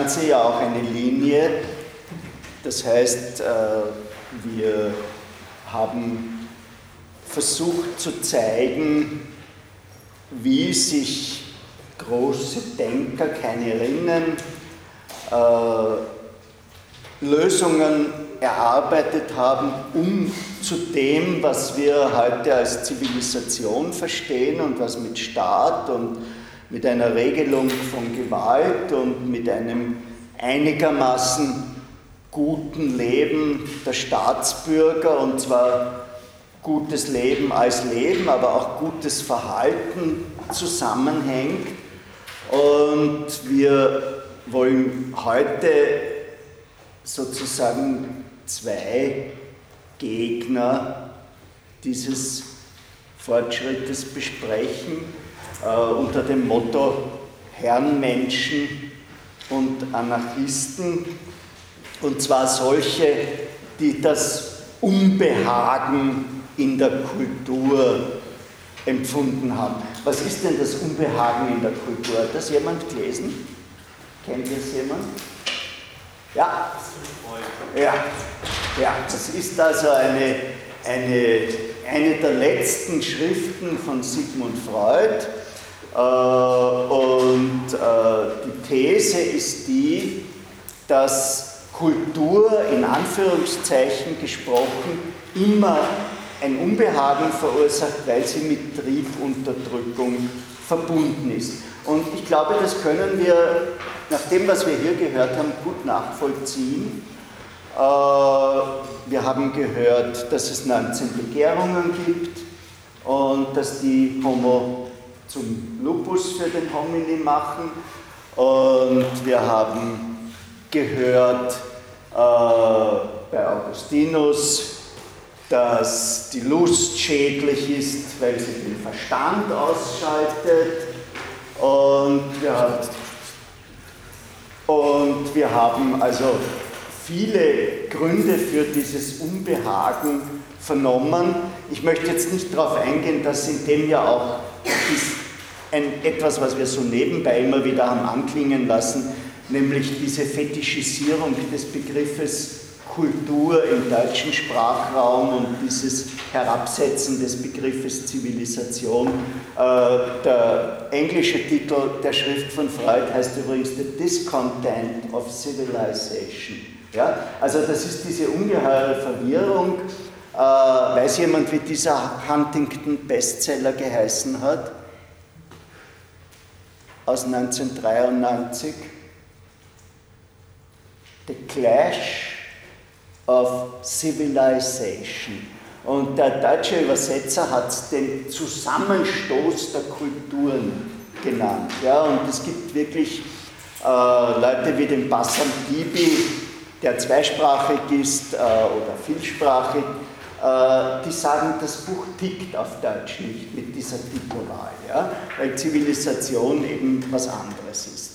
Ganze ja auch eine Linie. Das heißt, äh, wir haben versucht zu zeigen, wie sich große Denker, Keinerinnen, äh, Lösungen erarbeitet haben, um zu dem, was wir heute als Zivilisation verstehen und was mit Staat und mit einer Regelung von Gewalt und mit einem einigermaßen guten Leben der Staatsbürger, und zwar gutes Leben als Leben, aber auch gutes Verhalten zusammenhängt. Und wir wollen heute sozusagen zwei Gegner dieses Fortschrittes besprechen äh, unter dem Motto Herrenmenschen und Anarchisten. Und zwar solche, die das Unbehagen in der Kultur empfunden haben. Was ist denn das Unbehagen in der Kultur? Hat das jemand gelesen? Kennt das jemand? Ja? Ja, ja das ist also eine, eine, eine der letzten Schriften von Sigmund Freud. Äh, und äh, die These ist die, dass Kultur in Anführungszeichen gesprochen immer ein Unbehagen verursacht, weil sie mit Triebunterdrückung verbunden ist. Und ich glaube, das können wir nach dem, was wir hier gehört haben, gut nachvollziehen. Äh, wir haben gehört, dass es 19 Begehrungen gibt und dass die Homo zum Lupus für den Homini machen. Und wir haben gehört äh, bei Augustinus, dass die Lust schädlich ist, weil sie den Verstand ausschaltet. Und wir, und wir haben also viele Gründe für dieses Unbehagen vernommen. Ich möchte jetzt nicht darauf eingehen, dass in dem ja auch ein, etwas, was wir so nebenbei immer wieder haben anklingen lassen, nämlich diese Fetischisierung des Begriffes Kultur im deutschen Sprachraum und dieses Herabsetzen des Begriffes Zivilisation. Äh, der englische Titel der Schrift von Freud heißt übrigens The Discontent of Civilization. Ja? Also das ist diese ungeheure Verwirrung. Äh, weiß jemand, wie dieser Huntington-Bestseller geheißen hat? Aus 1993. The Clash of Civilization. Und der deutsche Übersetzer hat es den Zusammenstoß der Kulturen genannt. Ja, und es gibt wirklich äh, Leute wie den Bassam Bibi, der zweisprachig ist äh, oder vielsprachig, die sagen, das Buch tickt auf Deutsch nicht mit dieser Titelwahl, ja, weil Zivilisation eben was anderes ist.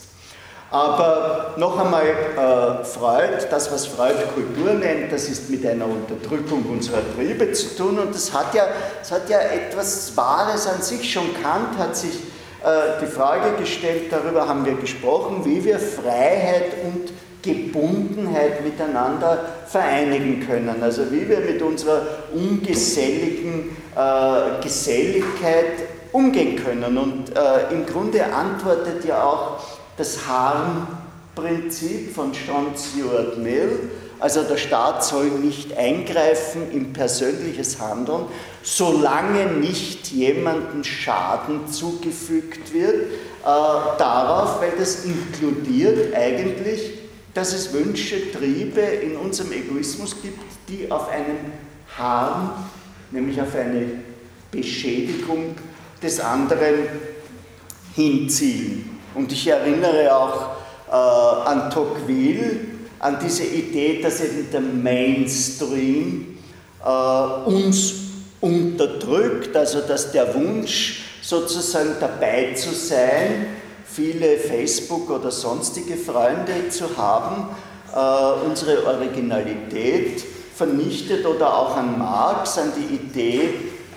Aber noch einmal, äh, Freud, das was Freud Kultur nennt, das ist mit einer Unterdrückung unserer Triebe zu tun und das hat ja, das hat ja etwas Wahres an sich. Schon Kant hat sich äh, die Frage gestellt, darüber haben wir gesprochen, wie wir Freiheit und Gebundenheit miteinander vereinigen können. Also wie wir mit unserer ungeselligen äh, Geselligkeit umgehen können. Und äh, im Grunde antwortet ja auch das Harm-Prinzip von John Stuart Mill, also der Staat soll nicht eingreifen in persönliches Handeln, solange nicht jemandem Schaden zugefügt wird, äh, darauf, weil das inkludiert eigentlich, dass es Wünsche, Triebe in unserem Egoismus gibt, die auf einen Harm, nämlich auf eine Beschädigung des anderen hinzielen. Und ich erinnere auch äh, an Tocqueville, an diese Idee, dass eben der Mainstream äh, uns unterdrückt, also dass der Wunsch sozusagen dabei zu sein, viele Facebook oder sonstige Freunde zu haben, äh, unsere Originalität vernichtet oder auch an Marx, an die Idee,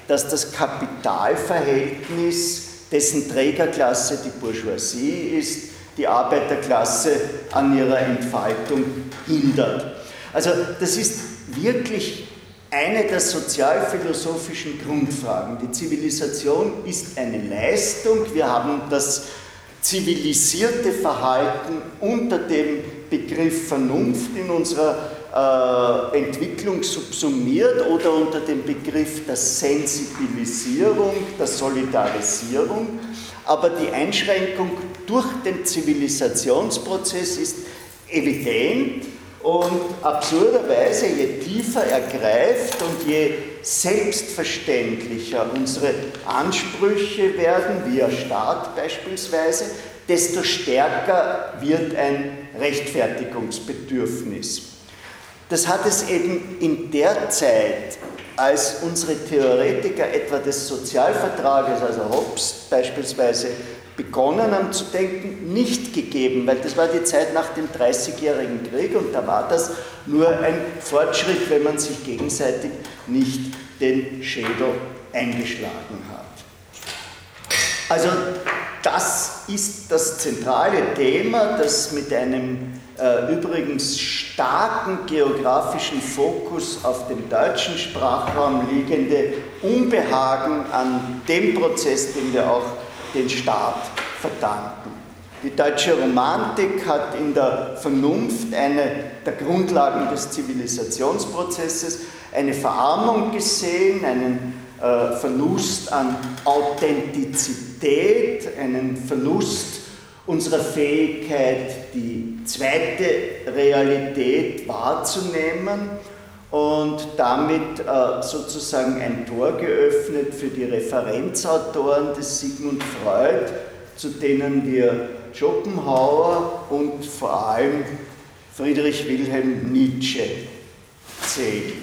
dass das Kapitalverhältnis dessen Trägerklasse die Bourgeoisie ist, die Arbeiterklasse an ihrer Entfaltung hindert. Also das ist wirklich eine der sozialphilosophischen Grundfragen. Die Zivilisation ist eine Leistung. Wir haben das zivilisierte Verhalten unter dem Begriff Vernunft in unserer äh, Entwicklung subsumiert oder unter dem Begriff der Sensibilisierung, der Solidarisierung. Aber die Einschränkung durch den Zivilisationsprozess ist evident und absurderweise, je tiefer er greift und je selbstverständlicher unsere Ansprüche werden, via Staat beispielsweise, desto stärker wird ein Rechtfertigungsbedürfnis. Das hat es eben in der Zeit, als unsere Theoretiker etwa des Sozialvertrages, also Hobbes beispielsweise, begonnen haben zu denken, nicht gegeben, weil das war die Zeit nach dem Dreißigjährigen Krieg und da war das nur ein Fortschritt, wenn man sich gegenseitig nicht den Schädel eingeschlagen hat. Also das ist das zentrale Thema, das mit einem äh, übrigens starken geografischen Fokus auf dem deutschen Sprachraum liegende Unbehagen an dem Prozess, den wir auch den Staat verdanken. Die deutsche Romantik hat in der Vernunft eine der Grundlagen des Zivilisationsprozesses eine Verarmung gesehen, einen äh, Verlust an Authentizität, einen Verlust unserer Fähigkeit, die zweite Realität wahrzunehmen und damit äh, sozusagen ein Tor geöffnet für die Referenzautoren des Sigmund Freud, zu denen wir Schopenhauer und vor allem Friedrich Wilhelm Nietzsche zählen.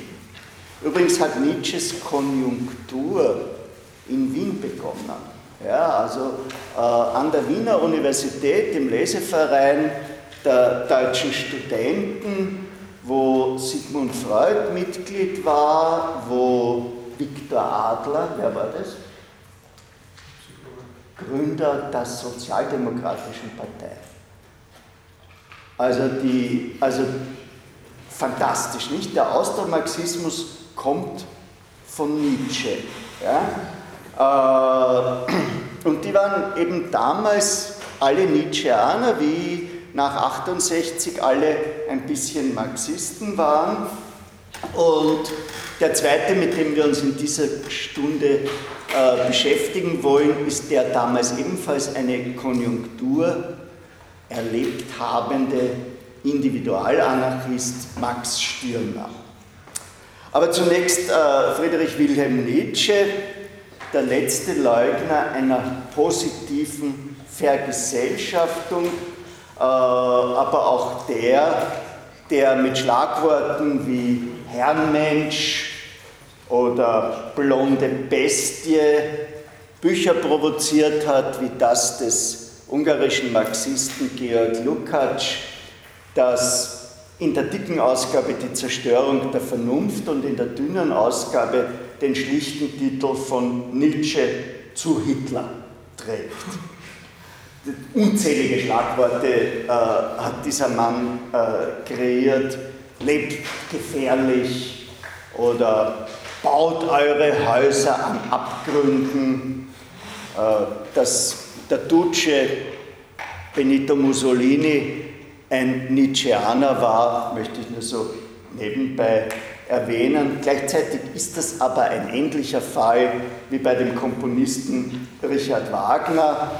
Übrigens hat Nietzsches Konjunktur in Wien begonnen. Ja, also äh, an der Wiener Universität im Leseverein der deutschen Studenten, wo Sigmund Freud Mitglied war, wo Viktor Adler, wer war das? Gründer der Sozialdemokratischen Partei. Also, die, also fantastisch, nicht? Der Austromarxismus kommt von Nietzsche. Ja? Äh, und die waren eben damals alle Nietzscheaner, wie nach 68 alle ein bisschen Marxisten waren. Und der zweite, mit dem wir uns in dieser Stunde äh, beschäftigen wollen, ist der damals ebenfalls eine Konjunktur erlebt habende Individualanarchist Max Stirner. Aber zunächst äh, Friedrich Wilhelm Nietzsche, der letzte Leugner einer positiven Vergesellschaftung, aber auch der, der mit Schlagworten wie Herrenmensch oder blonde Bestie Bücher provoziert hat, wie das des ungarischen Marxisten Georg Lukács, das in der dicken Ausgabe die Zerstörung der Vernunft und in der dünnen Ausgabe den schlichten Titel von Nietzsche zu Hitler trägt. Unzählige Schlagworte äh, hat dieser Mann äh, kreiert. Lebt gefährlich oder baut eure Häuser an Abgründen. Äh, dass der Duce Benito Mussolini ein Nietzscheaner war, möchte ich nur so nebenbei erwähnen. Gleichzeitig ist das aber ein ähnlicher Fall wie bei dem Komponisten Richard Wagner.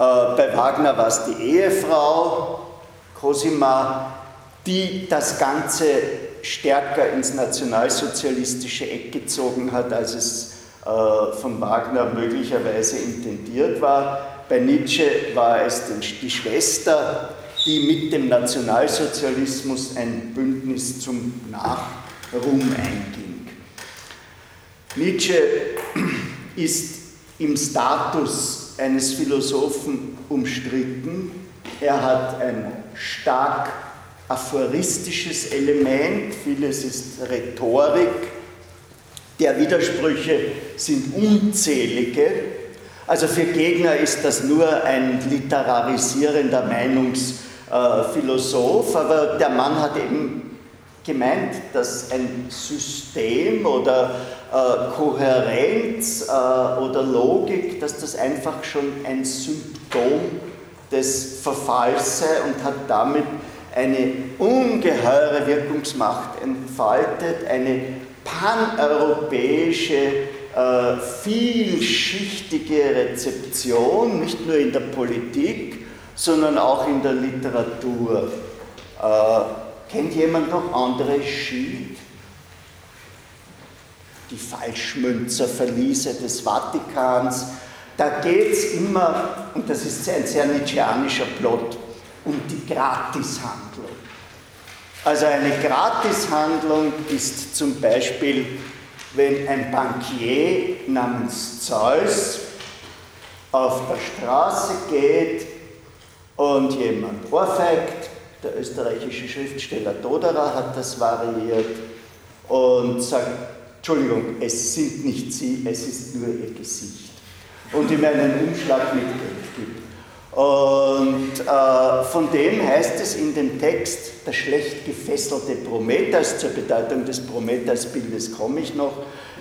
Äh, bei Wagner war es die Ehefrau Cosima, die das Ganze stärker ins nationalsozialistische Eck gezogen hat, als es äh, von Wagner möglicherweise intendiert war. Bei Nietzsche war es die Schwester, die mit dem Nationalsozialismus ein Bündnis zum Nachruhm einging. Nietzsche ist im Status eines Philosophen umstritten. Er hat ein stark aphoristisches Element, vieles ist Rhetorik. Der Widersprüche sind unzählige. Also für Gegner ist das nur ein literarisierender Meinungs- äh, Philosoph, aber der Mann hat eben gemeint, dass ein System oder äh, Kohärenz äh, oder Logik, dass das einfach schon ein Symptom des Verfalls sei und hat damit eine ungeheure Wirkungsmacht entfaltet, eine paneuropäische, äh, vielschichtige Rezeption, nicht nur in der Politik, sondern auch in der Literatur. Äh, kennt jemand noch andere Schild? Die Falschmünzerverliese des Vatikans. Da geht es immer, und das ist ein sehr nietzscheanischer Plot, um die Gratishandlung. Also eine Gratishandlung ist zum Beispiel, wenn ein Bankier namens Zeus auf der Straße geht und jemand ohrfeigt. Der österreichische Schriftsteller Doderer hat das variiert und sagt, Entschuldigung, es sind nicht Sie, es ist nur Ihr Gesicht. Und ihm einen Umschlag mit Geld gibt. Und äh, von dem heißt es in dem Text, der schlecht gefesselte Prometheus, zur Bedeutung des Prometheus-Bildes komme ich noch,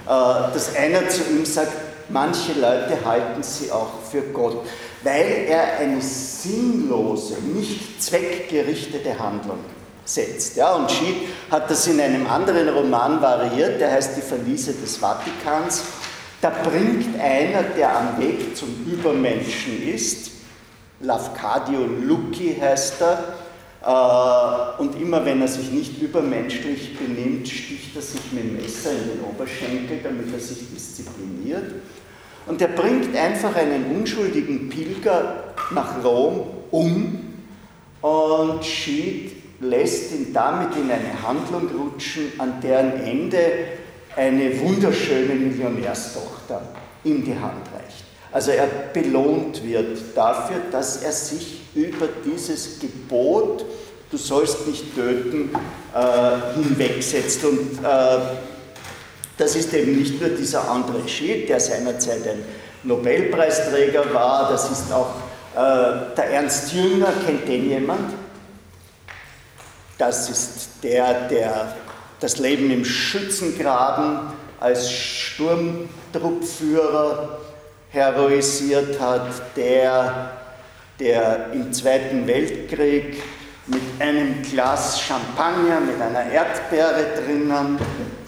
äh, dass einer zu ihm sagt, manche Leute halten sie auch für Gott weil er eine sinnlose, nicht zweckgerichtete Handlung setzt. Ja, und Schied hat das in einem anderen Roman variiert, der heißt Die Verliese des Vatikans. Da bringt einer, der am Weg zum Übermenschen ist, Lafcadio Lucci heißt er, Äh, und immer wenn er sich nicht übermenschlich benimmt, sticht er sich mit dem Messer in den Oberschenkel, damit er sich diszipliniert. Und er bringt einfach einen unschuldigen Pilger nach Rom um und Schied lässt ihn damit in eine Handlung rutschen, an deren Ende eine wunderschöne Millionärstochter ihm die Hand reicht. Also er belohnt wird dafür, dass er sich über dieses Gebot, du sollst nicht töten, äh, hinwegsetzt. Und äh, das ist eben nicht nur dieser André Schied, der seinerzeit ein Nobelpreisträger war, das ist auch äh, der Ernst Jünger, kennt den jemand? Das ist der, der das Leben im Schützengraben als Sturmtruppführer heroisiert hat, der, der im Zweiten Weltkrieg mit einem Glas Champagner, mit einer Erdbeere drinnen,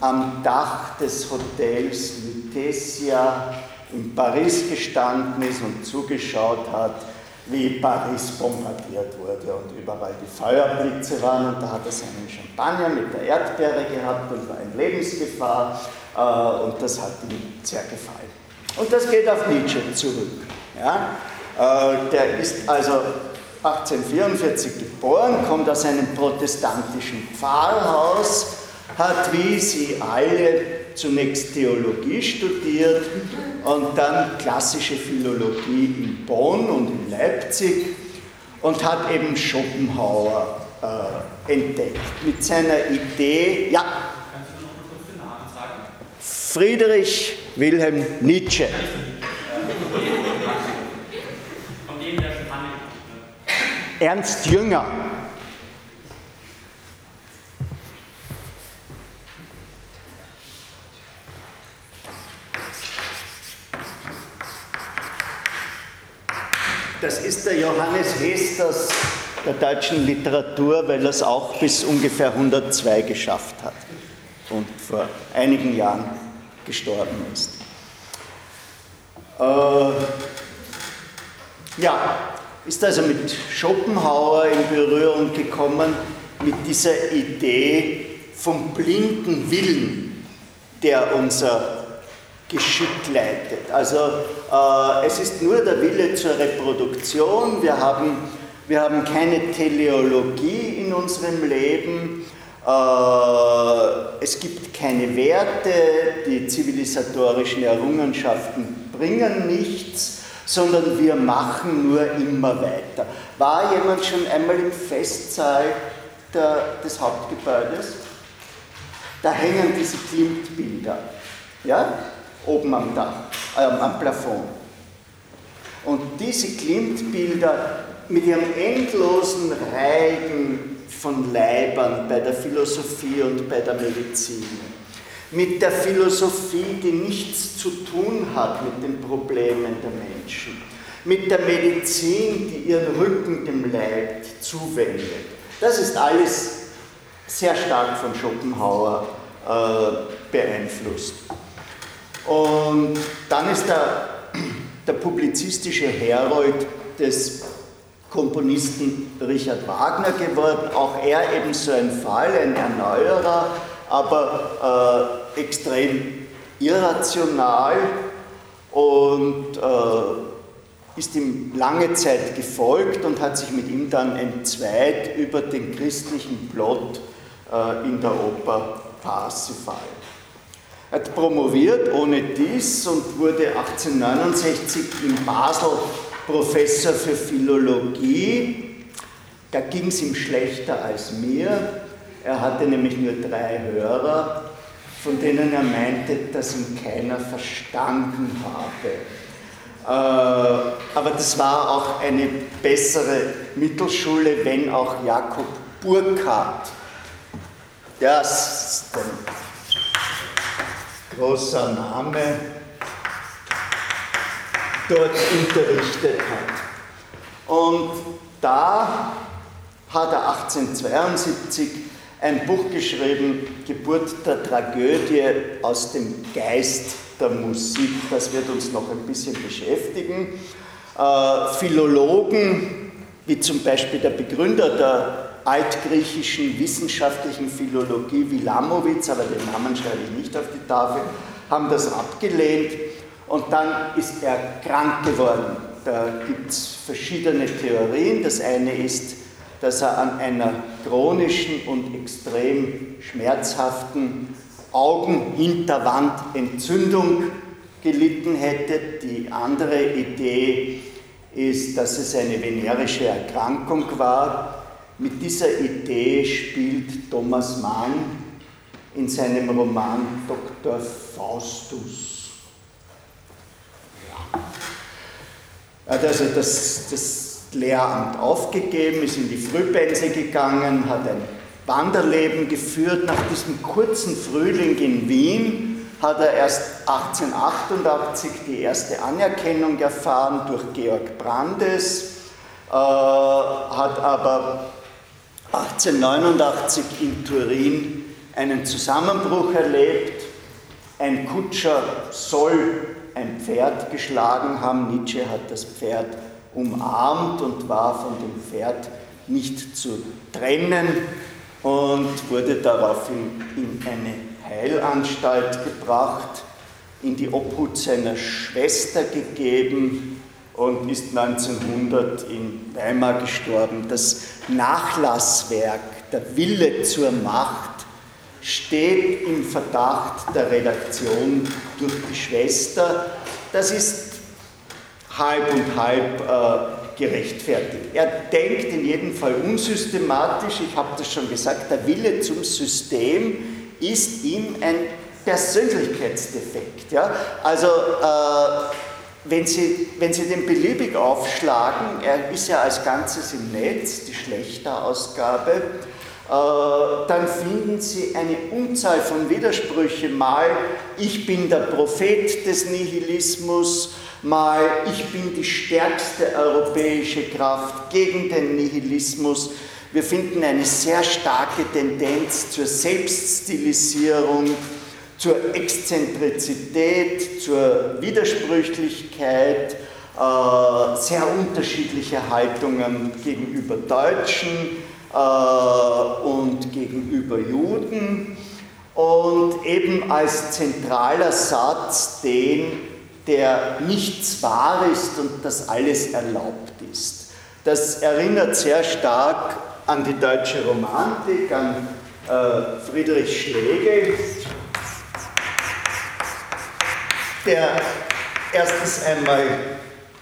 am Dach des Hotels Lutetia in Paris gestanden ist und zugeschaut hat, wie Paris bombardiert wurde und überall die Feuerblitze waren. Und da hat er seinen Champagner mit der Erdbeere gehabt und war in Lebensgefahr. Äh, und das hat ihm sehr gefallen. Und das geht auf Nietzsche zurück. Ja? Äh, der ist also 1844 geboren, kommt aus einem protestantischen Pfarrhaus, hat wie sie alle zunächst Theologie studiert und dann klassische Philologie in Bonn und in Leipzig und hat eben Schopenhauer äh, entdeckt mit seiner Idee, ja, Friedrich Wilhelm Nietzsche. Ernst Jünger. Das ist der Johannes Hesters der deutschen Literatur, weil er es auch bis ungefähr 102 geschafft hat und vor einigen Jahren gestorben ist. Äh, ja, ist also mit Schopenhauer in Berührung gekommen, mit dieser Idee vom blinden Willen, der unser Geschick leitet. Also äh, es ist nur der Wille zur Reproduktion, wir haben, wir haben keine Teleologie in unserem Leben, äh, es gibt keine Werte, die zivilisatorischen Errungenschaften bringen nichts, sondern wir machen nur immer weiter. War jemand schon einmal im Festsaal der, des Hauptgebäudes? Da hängen diese Klimtbilder. Ja? Oben am Dach, äh, am Plafond. Und diese Klimtbilder mit ihrem endlosen Reigen von Leibern bei der Philosophie und bei der Medizin, mit der Philosophie, die nichts zu tun hat mit den Problemen der Menschen, mit der Medizin, die ihren Rücken dem Leid zuwendet. Das ist alles sehr stark von Schopenhauer äh, beeinflusst. Und dann ist der, der publizistische Herold des Komponisten Richard Wagner geworden, auch er eben so ein Fall, ein Erneuerer, aber äh, extrem irrational und äh, ist ihm lange Zeit gefolgt und hat sich mit ihm dann entzweit über den christlichen Plot äh, in der Oper Parsifal. Er hat promoviert ohne dies und wurde 1869 in Basel Professor für Philologie. Da ging es ihm schlechter als mir. Er hatte nämlich nur drei Hörer, von denen er meinte, dass ihn keiner verstanden habe. Äh, aber das war auch eine bessere Mittelschule, wenn auch Jakob ist ein großer Name, dort unterrichtet hat. Und da hat er 1872 ein Buch geschrieben, Geburt der Tragödie aus dem Geist der Musik. Das wird uns noch ein bisschen beschäftigen. Äh, Philologen, wie zum Beispiel der Begründer der altgriechischen wissenschaftlichen Philologie Wilamowitz, aber den Namen schreibe ich nicht auf die Tafel, haben das abgelehnt und dann ist er krank geworden. Da gibt es verschiedene Theorien. Das eine ist, dass er an einer chronischen und extrem schmerzhaften Augenhinterwandentzündung gelitten hätte. Die andere Idee ist, dass es eine venerische Erkrankung war. Mit dieser Idee spielt Thomas Mann in seinem Roman Dr. Faustus. Er hat also das, das Lehramt aufgegeben, ist in die Frühpense gegangen, hat ein Wanderleben geführt. Nach diesem kurzen Frühling in Wien hat er erst 1888 die erste Anerkennung erfahren durch Georg Brandes, äh, hat aber 1889 in Turin einen Zusammenbruch erlebt. Ein Kutscher soll ein Pferd geschlagen haben. Nietzsche hat das Pferd umarmt und war von dem Pferd nicht zu trennen und wurde daraufhin in eine Heilanstalt gebracht, in die Obhut seiner Schwester gegeben und ist 1900 in Weimar gestorben. Das Nachlasswerk, der Wille zur Macht, steht im Verdacht der Redaktion durch die Schwester. Das ist halb und halb äh, gerechtfertigt. Er denkt in jedem Fall unsystematisch, ich habe das schon gesagt, der Wille zum System ist ihm ein Persönlichkeitsdefekt. Ja? Also äh, wenn, Sie, wenn Sie den beliebig aufschlagen, er ist ja als Ganzes im Netz, die Schlechterausgabe, äh, dann finden Sie eine Unzahl von Widersprüchen. Mal, ich bin der Prophet des Nihilismus, mal, ich bin die stärkste europäische Kraft gegen den Nihilismus. Wir finden eine sehr starke Tendenz zur Selbststilisierung, zur Exzentrizität, zur Widersprüchlichkeit, äh, sehr unterschiedliche Haltungen gegenüber Deutschen äh, und gegenüber Juden und eben als zentraler Satz den, der nichts wahr ist und das alles erlaubt ist. Das erinnert sehr stark an die deutsche Romantik, an äh, Friedrich Schlegel, der erstens einmal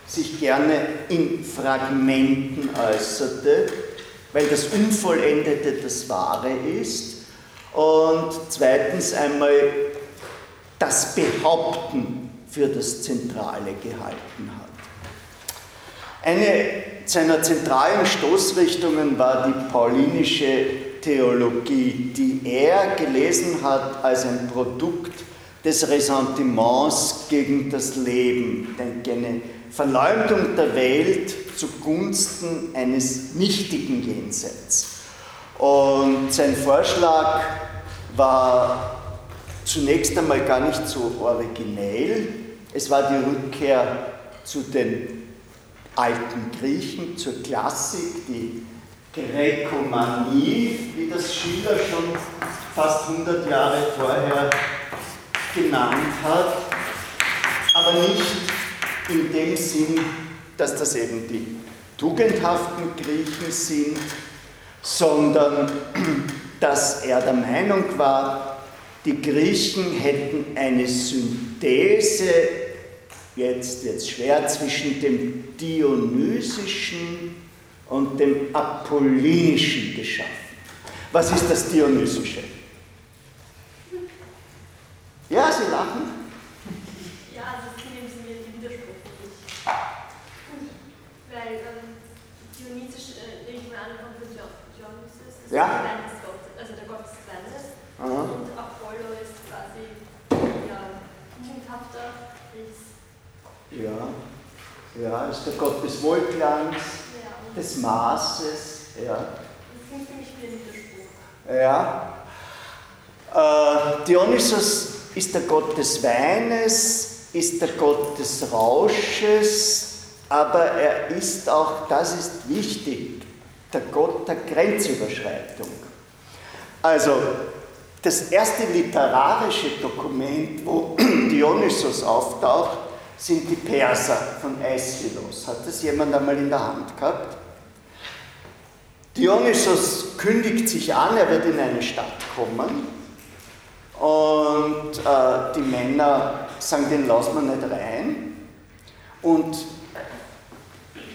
sich gerne in Fragmenten äußerte, weil das Unvollendete das Wahre ist und zweitens einmal das Behaupten für das Zentrale gehalten hat. Eine seiner zentralen Stoßrichtungen war die paulinische Theologie, die er gelesen hat als ein Produkt des Ressentiments gegen das Leben, eine Verleumdung der Welt zugunsten eines nichtigen Jenseits. Und sein Vorschlag war zunächst einmal gar nicht so originell. Es war die Rückkehr zu den alten Griechen, zur Klassik, die Gräkomanie, wie das Schiller schon fast 100 Jahre vorher genannt hat, aber nicht in dem Sinn, dass das eben die tugendhaften Griechen sind, sondern dass er der Meinung war, die Griechen hätten eine Synthese, jetzt wird schwer, zwischen dem Dionysischen und dem Apollinischen geschaffen. Was ist das Dionysische? Ja, Sie lachen. Ja? Also der Gott des Kleines. Und Apollo ist quasi ja, tugendhafter. Ja. ja, ist der Gott des Wohlklangs, ja. des Maßes. Ja. Das klingt für mich wie ein Widerspruch. Ja. Äh, Dionysos ist der Gott des Weines, ist der Gott des Rausches, aber er ist auch, das ist wichtig, der Gott der Grenzüberschreitung. Also das erste literarische Dokument, wo Dionysos auftaucht, sind die Perser von Aeschylus. Hat das jemand einmal in der Hand gehabt? Dionysos kündigt sich an, er wird in eine Stadt kommen und äh, die Männer sagen, den lassen wir nicht rein. Und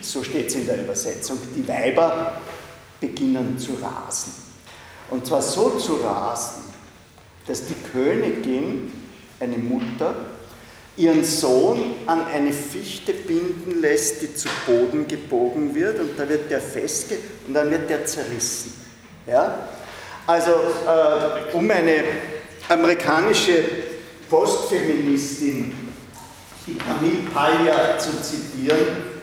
so steht es in der Übersetzung, die Weiber beginnen zu rasen. Und zwar so zu rasen, dass die Königin, eine Mutter, ihren Sohn an eine Fichte binden lässt, die zu Boden gebogen wird und da wird der festge und dann wird der zerrissen. Ja? Also äh, um eine amerikanische Postfeministin, die Camille Paglia zu zitieren,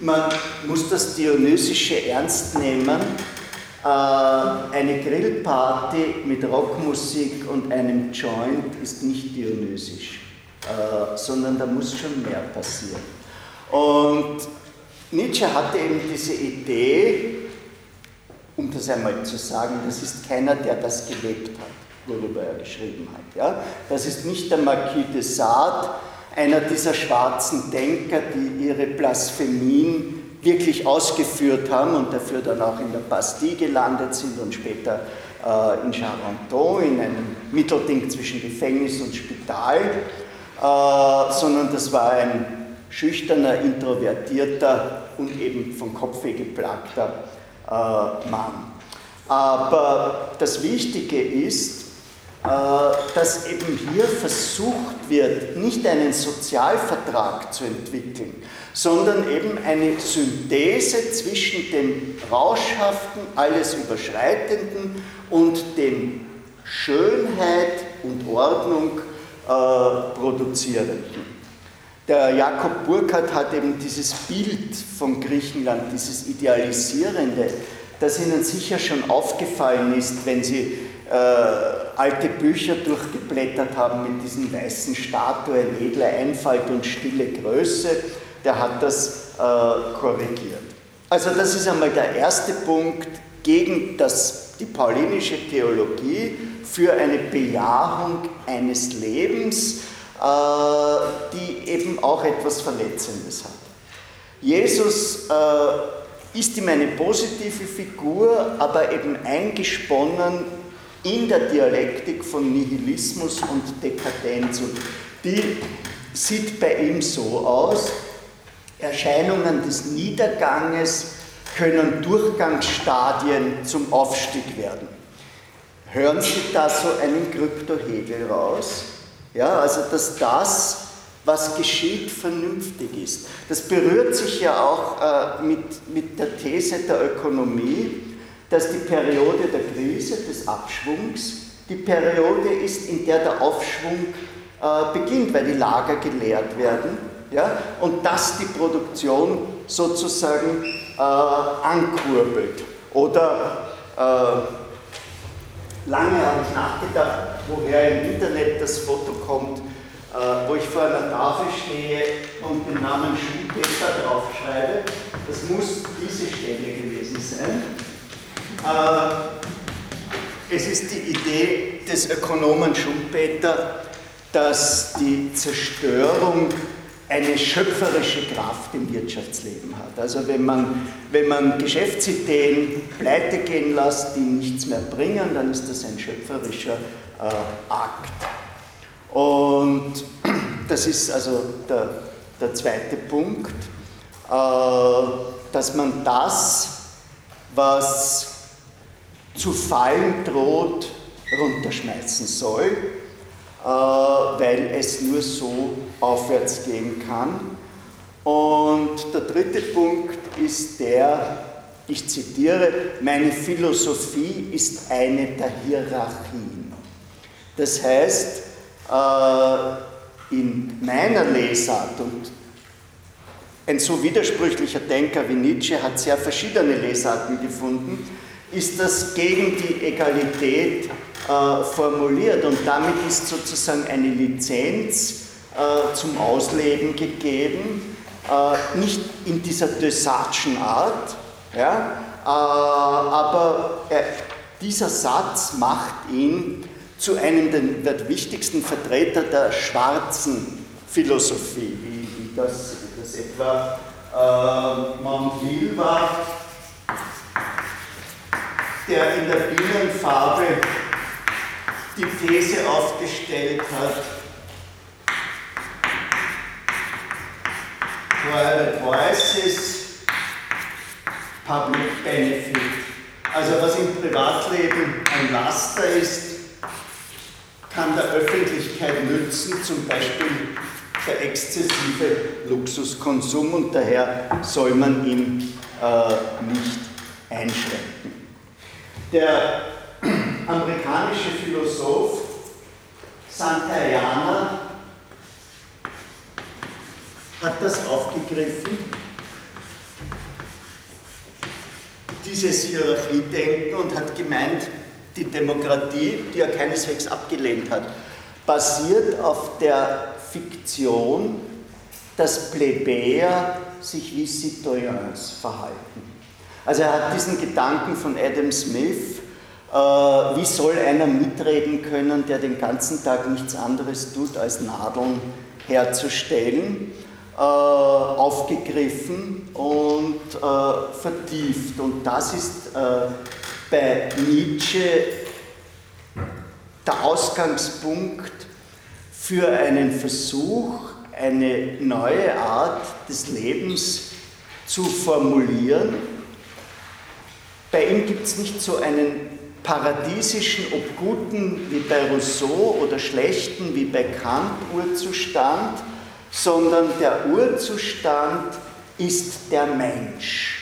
man muss das Dionysische ernst nehmen. Äh, eine Grillparty mit Rockmusik und einem Joint ist nicht dionysisch, äh, sondern da muss schon mehr passieren. Und Nietzsche hatte eben diese Idee, um das einmal zu sagen, das ist keiner, der das gelebt hat, worüber er geschrieben hat. Ja? Das ist nicht der Marquis de Sade, einer dieser schwarzen Denker, die ihre Blasphemien wirklich ausgeführt haben und dafür dann auch in der Bastille gelandet sind und später äh, in Charenton, in einem Mittelding zwischen Gefängnis und Spital, äh, sondern das war ein schüchterner, introvertierter und eben vom Kopfweh geplagter Mann. Aber das Wichtige ist, äh, dass eben hier versucht wird, nicht einen Sozialvertrag zu entwickeln, sondern eben eine Synthese zwischen dem rauschhaften, alles überschreitenden und dem Schönheit und Ordnung äh, produzierenden. Der Jakob Burkhardt hat eben dieses Bild von Griechenland, dieses Idealisierende, das Ihnen sicher schon aufgefallen ist, wenn Sie äh, alte Bücher durchgeblättert haben mit diesen weißen Statuen, edle Einfalt und stille Größe, der hat das äh, korrigiert. Also das ist einmal der erste Punkt gegen das, die paulinische Theologie für eine Bejahung eines Lebens, die eben auch etwas Verletzendes hat. Jesus äh, ist ihm eine positive Figur, aber eben eingesponnen in der Dialektik von Nihilismus und Dekadenz. Und die sieht bei ihm so aus, Erscheinungen des Niederganges können Durchgangsstadien zum Aufstieg werden. Hören Sie da so einen Kryptohegel raus? Ja, also dass das, was geschieht, vernünftig ist. Das berührt sich ja auch äh, mit, mit der These der Ökonomie, dass die Periode der Krise, des Abschwungs, die Periode ist, in der der Aufschwung äh, beginnt, weil die Lager geleert werden ja, und das die Produktion sozusagen äh, ankurbelt. Oder äh, lange habe ich nachgedacht, woher im Internet das Foto kommt, äh, wo ich vor einer Tafel stehe und den Namen Schulpeter draufschreibe. Das muss diese Stelle gewesen sein. Äh, es ist die Idee des Ökonomen Schumpeter, dass die Zerstörung eine schöpferische Kraft im Wirtschaftsleben hat. Also wenn man, wenn man Geschäftsideen pleite gehen lässt, die nichts mehr bringen, dann ist das ein schöpferischer äh, Akt. Und das ist also der, der zweite Punkt, äh, dass man das, was zu fallen droht, runterschmeißen soll, weil es nur so aufwärts gehen kann. Und der dritte Punkt ist der, ich zitiere, meine Philosophie ist eine der Hierarchien. Das heißt, äh, in meiner Lesart und ein so widersprüchlicher Denker wie Nietzsche hat sehr verschiedene Lesarten gefunden, ist das gegen die Egalität äh, formuliert und damit ist sozusagen eine Lizenz äh, zum Ausleben gegeben, äh, nicht in dieser Dösatschen Art, Ja? Äh, aber er, dieser Satz macht ihn zu einem der wichtigsten Vertreter der schwarzen Philosophie, wie, wie das, wie das etwa äh, Montville war, der in der Bienenfarbe die These aufgestellt hat, private voices, public benefit. Also was im Privatleben ein Laster ist, kann der Öffentlichkeit nützen, zum Beispiel der exzessive Luxuskonsum und daher soll man ihn äh, nicht einschränken. Der amerikanische Philosoph Santayana hat das aufgegriffen, dieses Hierarchiedenken und hat gemeint, die Demokratie, die er keineswegs abgelehnt hat, basiert auf der Fiktion, dass Plebejer sich wie Citoyens verhalten. Also er hat diesen Gedanken von Adam Smith, wie soll einer mitreden können, der den ganzen Tag nichts anderes tut, als Nadeln herzustellen, äh, aufgegriffen und äh, vertieft. Und das ist äh, bei Nietzsche der Ausgangspunkt für einen Versuch, eine neue Art des Lebens zu formulieren. Bei ihm gibt es nicht so einen paradiesischen, ob guten wie bei Rousseau oder schlechten wie bei Kant Urzustand, sondern der Urzustand ist der Mensch.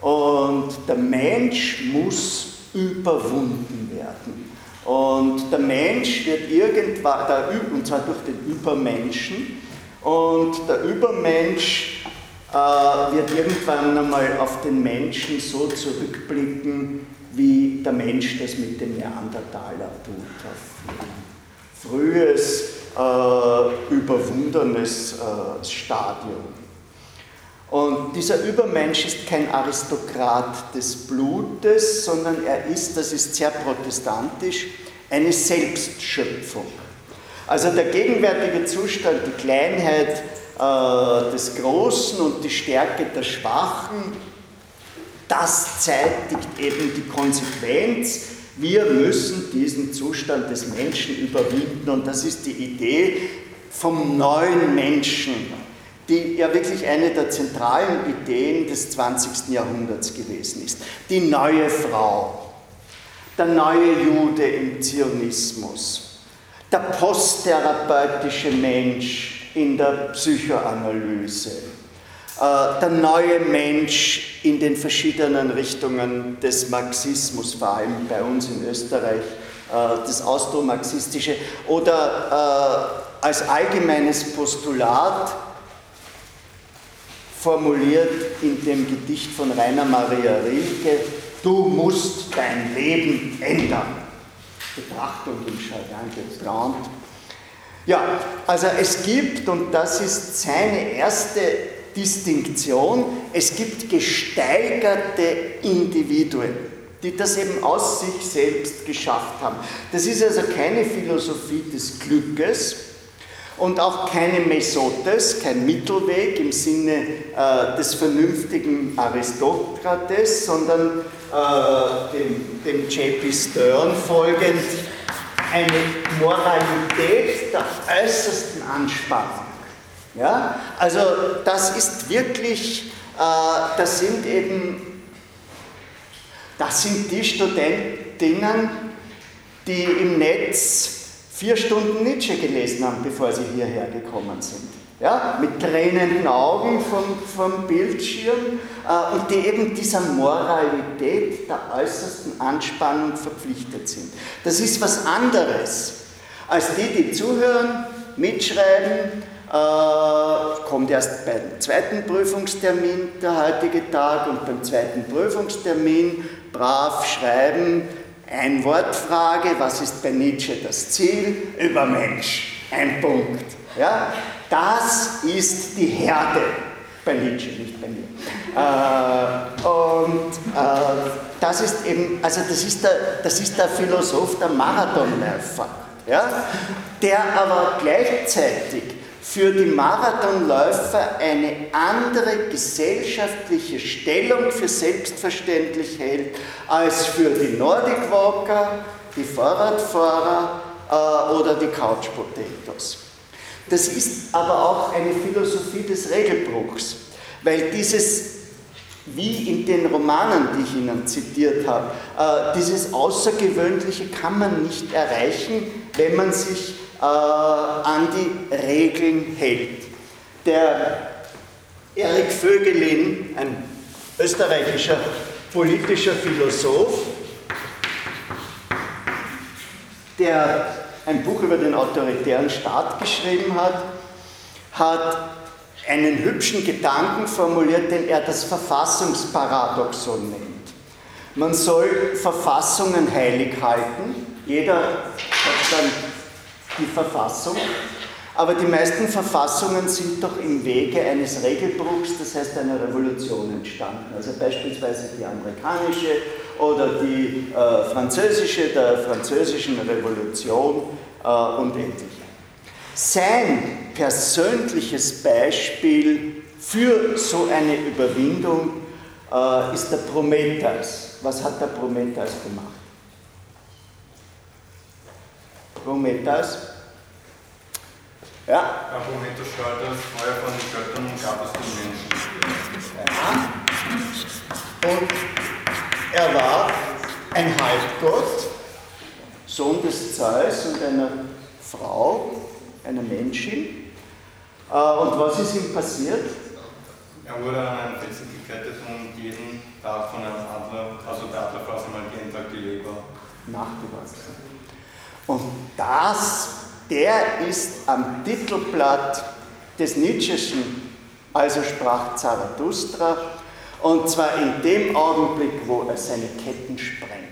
Und der Mensch muss überwunden werden. Und der Mensch wird irgendwann, und zwar durch den Übermenschen, und der Übermensch äh, wird irgendwann einmal auf den Menschen so zurückblicken, wie der Mensch das mit dem Neandertaler tut. Frühes, äh, überwundenes äh, Stadium. Und dieser Übermensch ist kein Aristokrat des Blutes, sondern er ist, das ist sehr protestantisch, eine Selbstschöpfung. Also der gegenwärtige Zustand, die Kleinheit äh, des Großen und die Stärke der Schwachen, das zeitigt eben die Konsequenz. Wir müssen diesen Zustand des Menschen überwinden und das ist die Idee vom neuen Menschen die ja wirklich eine der zentralen Ideen des 20. Jahrhunderts gewesen ist. Die neue Frau, der neue Jude im Zionismus, der posttherapeutische Mensch in der Psychoanalyse, der neue Mensch in den verschiedenen Richtungen des Marxismus, vor allem bei uns in Österreich, äh, das austromarxistische, oder äh, als allgemeines Postulat formuliert in dem Gedicht von Rainer Maria Rilke, du musst dein Leben ändern. Betrachtung im Jardin des Grandes. Ja, also es gibt, und das ist seine erste Distinktion, es gibt gesteigerte Individuen, die das eben aus sich selbst geschafft haben. Das ist also keine Philosophie des Glückes, und auch keine Mesotes, kein Mittelweg im Sinne äh, des vernünftigen Aristokrates, sondern äh, dem, dem J.P. Stern folgend eine Moralität der äußersten Anspannung. Ja? Also das ist wirklich, äh, das sind eben, das sind die Studentinnen, die im Netz vier Stunden Nietzsche gelesen haben, bevor sie hierher gekommen sind. Ja, mit tränenden Augen vom, vom Bildschirm äh, und die eben dieser Moralität der äußersten Anspannung verpflichtet sind. Das ist was anderes als die, die zuhören, mitschreiben, kommt erst beim zweiten Prüfungstermin der heutige Tag und beim zweiten Prüfungstermin brav schreiben, Einwortfrage, was ist bei Nietzsche das Ziel? Übermensch, ein Punkt. Ja? Das ist die Herde. Bei Nietzsche, nicht bei mir. Äh, und äh, das ist eben, also das ist der, das ist der Philosoph, der Marathonläufer, ja? der aber gleichzeitig für die Marathonläufer eine andere gesellschaftliche Stellung für selbstverständlich hält als für die Nordic Walker, die Fahrradfahrer äh, oder die Couch Potatoes. Das ist aber auch eine Philosophie des Regelbruchs, weil dieses, wie in den Romanen, die ich Ihnen zitiert habe, äh, dieses Außergewöhnliche kann man nicht erreichen, wenn man sich äh, an die Regeln hält. Der Erik Vögelin, ein österreichischer politischer Philosoph, der ein Buch über den autoritären Staat geschrieben hat, hat einen hübschen Gedanken formuliert, den er das Verfassungsparadoxon nennt. Man soll Verfassungen heilig halten, jeder hat dann die Verfassung, aber die meisten Verfassungen sind doch im Wege eines Regelbruchs, das heißt einer Revolution entstanden. Also beispielsweise die amerikanische oder die äh, französische, der französischen Revolution äh, und ähnliche. Sein persönliches Beispiel für so eine Überwindung äh, ist der Prometheus. Was hat der Prometheus gemacht? Prometheus? Ja? Der Prometheus steuerte das Feuer von den Göttern und gab es den Menschen. Ja. Und er war ein Halbgott, Sohn des Zeus und einer Frau, einer Menschin. Äh, und was ist ihm passiert? Er wurde an einen Felsen gekettet und jeden Tag von einem Adler, also der Adler fraß einmal jeden Tag die Leber. Nachgewachsen. Und das, der ist am Titelblatt des Nietzscheschen, also sprach Zarathustra, und zwar in dem Augenblick, wo er seine Ketten sprengt.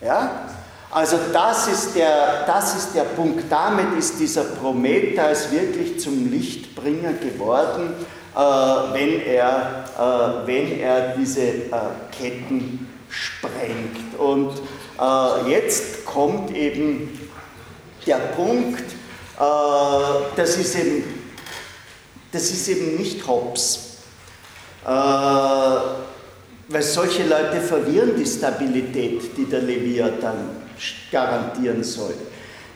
Ja? Also das ist, der, das ist der Punkt. Damit ist dieser Prometheus wirklich zum Lichtbringer geworden, äh, wenn, er, äh, wenn er diese äh, Ketten sprengt. Und äh, jetzt kommt eben der Punkt, äh, das, ist eben, das ist eben nicht Hobbes. Äh, weil solche Leute verlieren die Stabilität, die der Leviathan garantieren soll.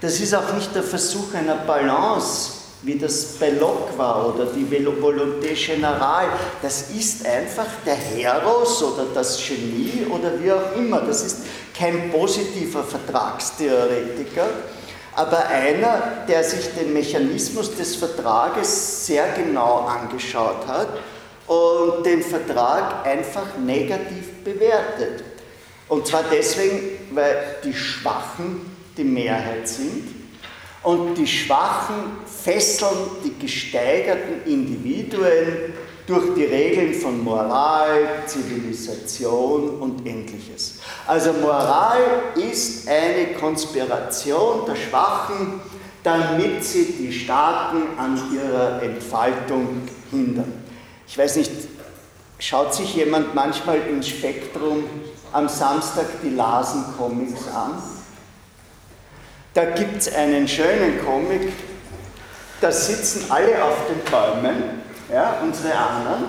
Das ist auch nicht der Versuch einer Balance, wie das bei Locke war oder die Volonté Générale. Das ist einfach der Heros oder das Genie oder wie auch immer. Das ist kein positiver Vertragstheoretiker, aber einer, der sich den Mechanismus des Vertrages sehr genau angeschaut hat und den Vertrag einfach negativ bewertet. Und zwar deswegen, weil die Schwachen die Mehrheit sind und die Schwachen fesseln die gesteigerten Individuen durch die Regeln von Moral, Zivilisation und ähnliches. Also Moral ist eine Konspiration der Schwachen, damit sie die Starken an ihrer Entfaltung hindern. Ich weiß nicht, schaut sich jemand manchmal im Spektrum am Samstag die Lasen-Comics an? Da gibt es einen schönen Comic, da sitzen alle auf den Bäumen, ja, unsere Ahnen,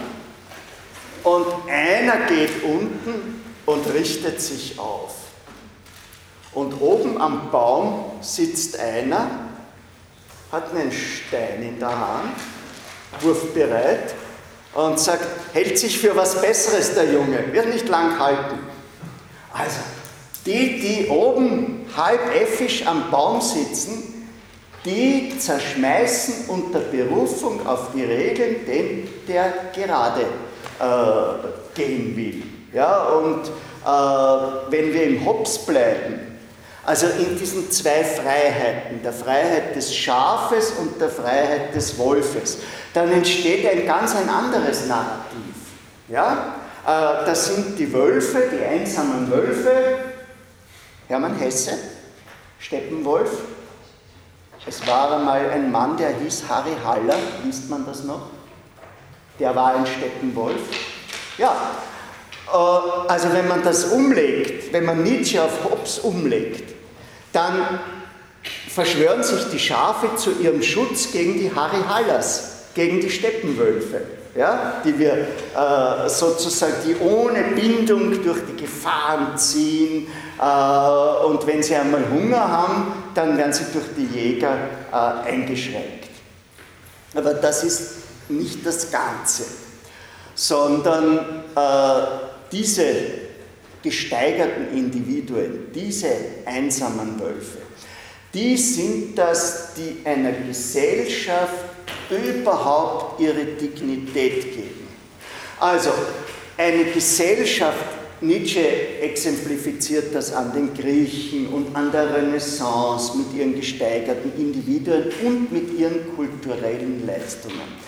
und einer geht unten und richtet sich auf. Und oben am Baum sitzt einer, hat einen Stein in der Hand, wurfbereit und sagt, hält sich für was Besseres der Junge, wird nicht lang halten. Also, die, die oben halb effisch am Baum sitzen, die zerschmeißen unter Berufung auf die Regeln den, der gerade äh, gehen will. Ja, und äh, wenn wir im Hops bleiben, also in diesen zwei Freiheiten, der Freiheit des Schafes und der Freiheit des Wolfes, dann entsteht ein ganz ein anderes Narrativ. Ja? Äh, das sind die Wölfe, die einsamen Wölfe. Hermann Hesse, Steppenwolf. Es war einmal ein Mann, der hieß Harry Haller, liest man das noch? der war ein Steppenwolf. Ja, äh, also wenn man das umlegt, wenn man Nietzsche auf Hobbes umlegt, dann verschwören sich die Schafe zu ihrem Schutz gegen die Harry Hallers, gegen die Steppenwölfe ja, die wir äh, sozusagen, die ohne Bindung durch die Gefahren ziehen äh, und wenn sie einmal Hunger haben, dann werden sie durch die Jäger äh, eingeschränkt. Aber das ist nicht das Ganze, sondern äh, diese gesteigerten Individuen, diese einsamen Wölfe, die sind das, die einer Gesellschaft überhaupt ihre Dignität geben. Also eine Gesellschaft, Nietzsche exemplifiziert das an den Griechen und an der Renaissance mit ihren gesteigerten Individuen und mit ihren kulturellen Leistungen.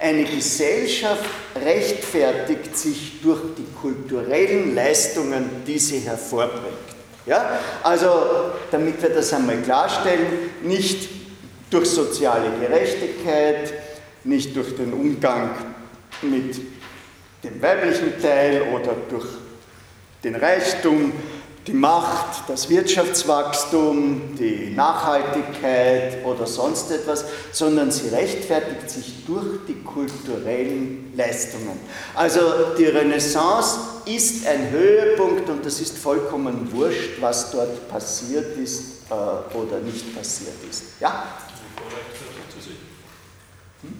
Eine Gesellschaft rechtfertigt sich durch die kulturellen Leistungen, die sie hervorbringt. Ja? Also, damit wir das einmal klarstellen, nicht durch soziale Gerechtigkeit, nicht durch den Umgang mit dem weiblichen Teil oder durch den Reichtum, die Macht, das Wirtschaftswachstum, die Nachhaltigkeit oder sonst etwas, sondern sie rechtfertigt sich durch die kulturellen Leistungen. Also die Renaissance ist ein Höhepunkt und es ist vollkommen wurscht, was dort passiert ist äh, oder nicht passiert ist. Ja?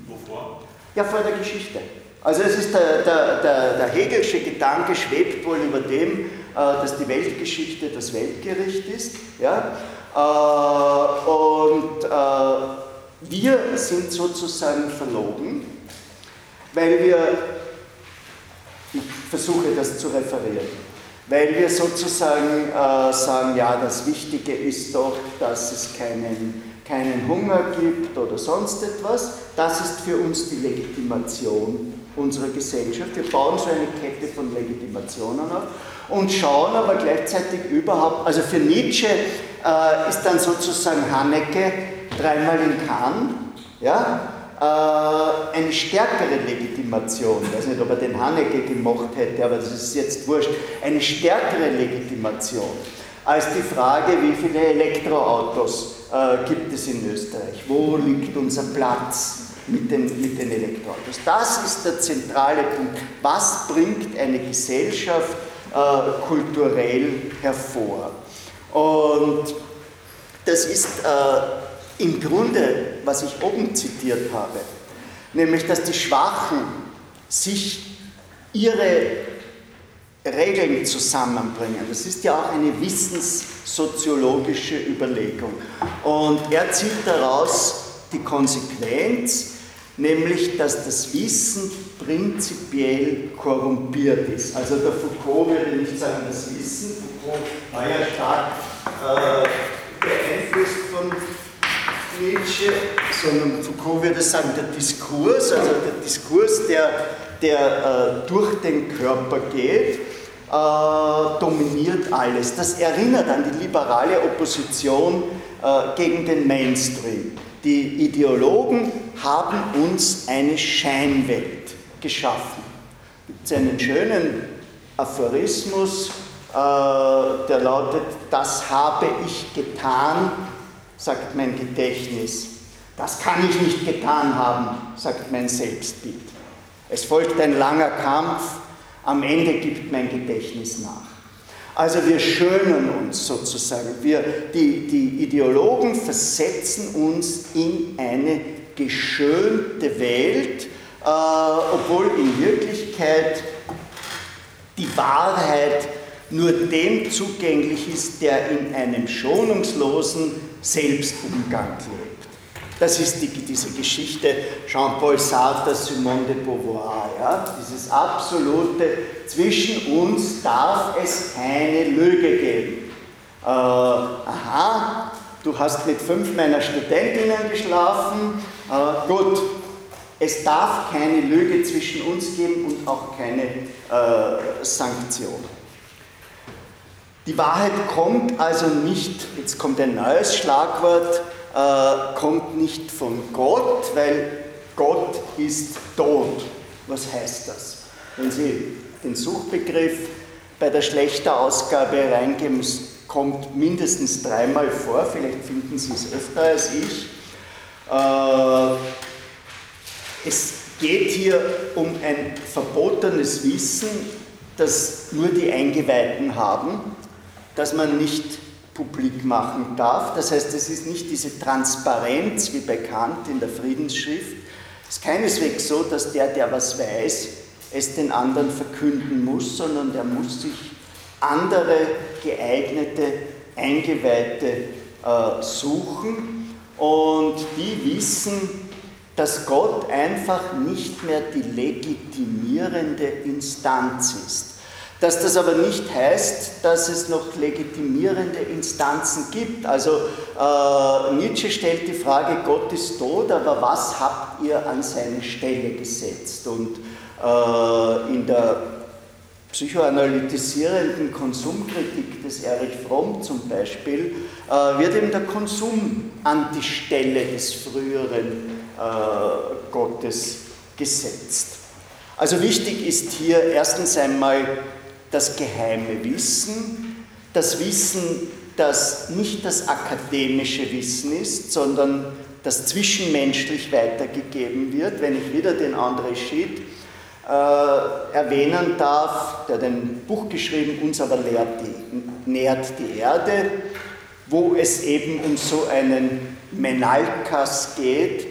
Wovor? Ja, vor der Geschichte. Also es ist der, der, der, der Hegelsche Gedanke schwebt wohl über dem, äh, dass die Weltgeschichte das Weltgericht ist. Ja? Äh, und äh, wir sind sozusagen verlogen, weil wir, ich versuche das zu referieren, weil wir sozusagen sagen, ja, das Wichtige ist doch, dass es keinen keinen Hunger gibt oder sonst etwas, das ist für uns die Legitimation unserer Gesellschaft. Wir bauen so eine Kette von Legitimationen auf und schauen aber gleichzeitig überhaupt, also für Nietzsche äh, ist dann sozusagen Haneke dreimal in Cannes, ja, äh, eine stärkere Legitimation, ich weiß nicht, ob er den Haneke gemacht hätte, aber das ist jetzt wurscht, eine stärkere Legitimation als die Frage, wie viele Elektroautos äh, gibt es in Österreich? Wo liegt unser Platz mit den, mit den Elektroautos? Das ist der zentrale Punkt. Was bringt eine Gesellschaft äh, kulturell hervor? Und das ist äh, im Grunde, was ich oben zitiert habe, nämlich dass die Schwachen sich ihre Regeln zusammenbringen. Das ist ja auch eine wissenssoziologische Überlegung. Und er zieht daraus die Konsequenz, nämlich dass das Wissen prinzipiell korrumpiert ist. Also der Foucault würde nicht sagen das Wissen, Foucault war ja stark äh, beeinflusst von Nietzsche, sondern Foucault würde sagen der Diskurs, also der Diskurs, der, der äh, durch den Körper geht äh, dominiert alles. Das erinnert an die liberale Opposition äh, gegen den Mainstream. Die Ideologen haben uns eine Scheinwelt geschaffen. Es gibt einen schönen Aphorismus, äh, der lautet, das habe ich getan, sagt mein Gedächtnis. Das kann ich nicht getan haben, sagt mein Selbstbild. Es folgt ein langer Kampf, am Ende gibt mein Gedächtnis nach. Also wir schönen uns sozusagen. Wir, die, die Ideologen versetzen uns in eine geschönte Welt, äh, obwohl in Wirklichkeit die Wahrheit nur dem zugänglich ist, der in einem schonungslosen Selbstumgang lebt. Das ist die, diese Geschichte Jean-Paul Sartre, Simone de Beauvoir. Ja? Dieses absolute, zwischen uns darf es keine Lüge geben. Äh, aha, du hast mit fünf meiner Studentinnen geschlafen. Äh, gut, es darf keine Lüge zwischen uns geben und auch keine äh, Sanktion. Die Wahrheit kommt also nicht, jetzt kommt ein neues Schlagwort, äh, kommt nicht von Gott, weil Gott ist tot. Was heißt das? Wenn Sie den Suchbegriff bei der schlechter Ausgabe reingeben, es kommt mindestens dreimal vor, vielleicht finden Sie es öfter als ich. Äh, es geht hier um ein verbotenes Wissen, das nur die Eingeweihten haben, das man nicht publik machen darf. Das heißt, es ist nicht diese Transparenz wie bei Kant in der Friedensschrift. Es ist keineswegs so, dass der, der was weiß, es den anderen verkünden muss, sondern der muss sich andere geeignete, eingeweihte äh, suchen und die wissen, dass Gott einfach nicht mehr die legitimierende Instanz ist. Dass das aber nicht heißt, dass es noch legitimierende Instanzen gibt. Also äh, Nietzsche stellt die Frage, Gott ist tot, aber was habt ihr an seine Stelle gesetzt? Und äh, in der psychoanalytisierenden Konsumkritik des Erich Fromm zum Beispiel äh, wird eben der Konsum an die Stelle des früheren äh, Gottes gesetzt. Also wichtig ist hier erstens einmal das geheime Wissen, das Wissen, das nicht das akademische Wissen ist, sondern das zwischenmenschlich weitergegeben wird. Wenn ich wieder den André Schied äh, erwähnen darf, der ein Buch geschrieben, uns aber lehrt die, nährt die Erde, wo es eben um so einen Menalkas geht,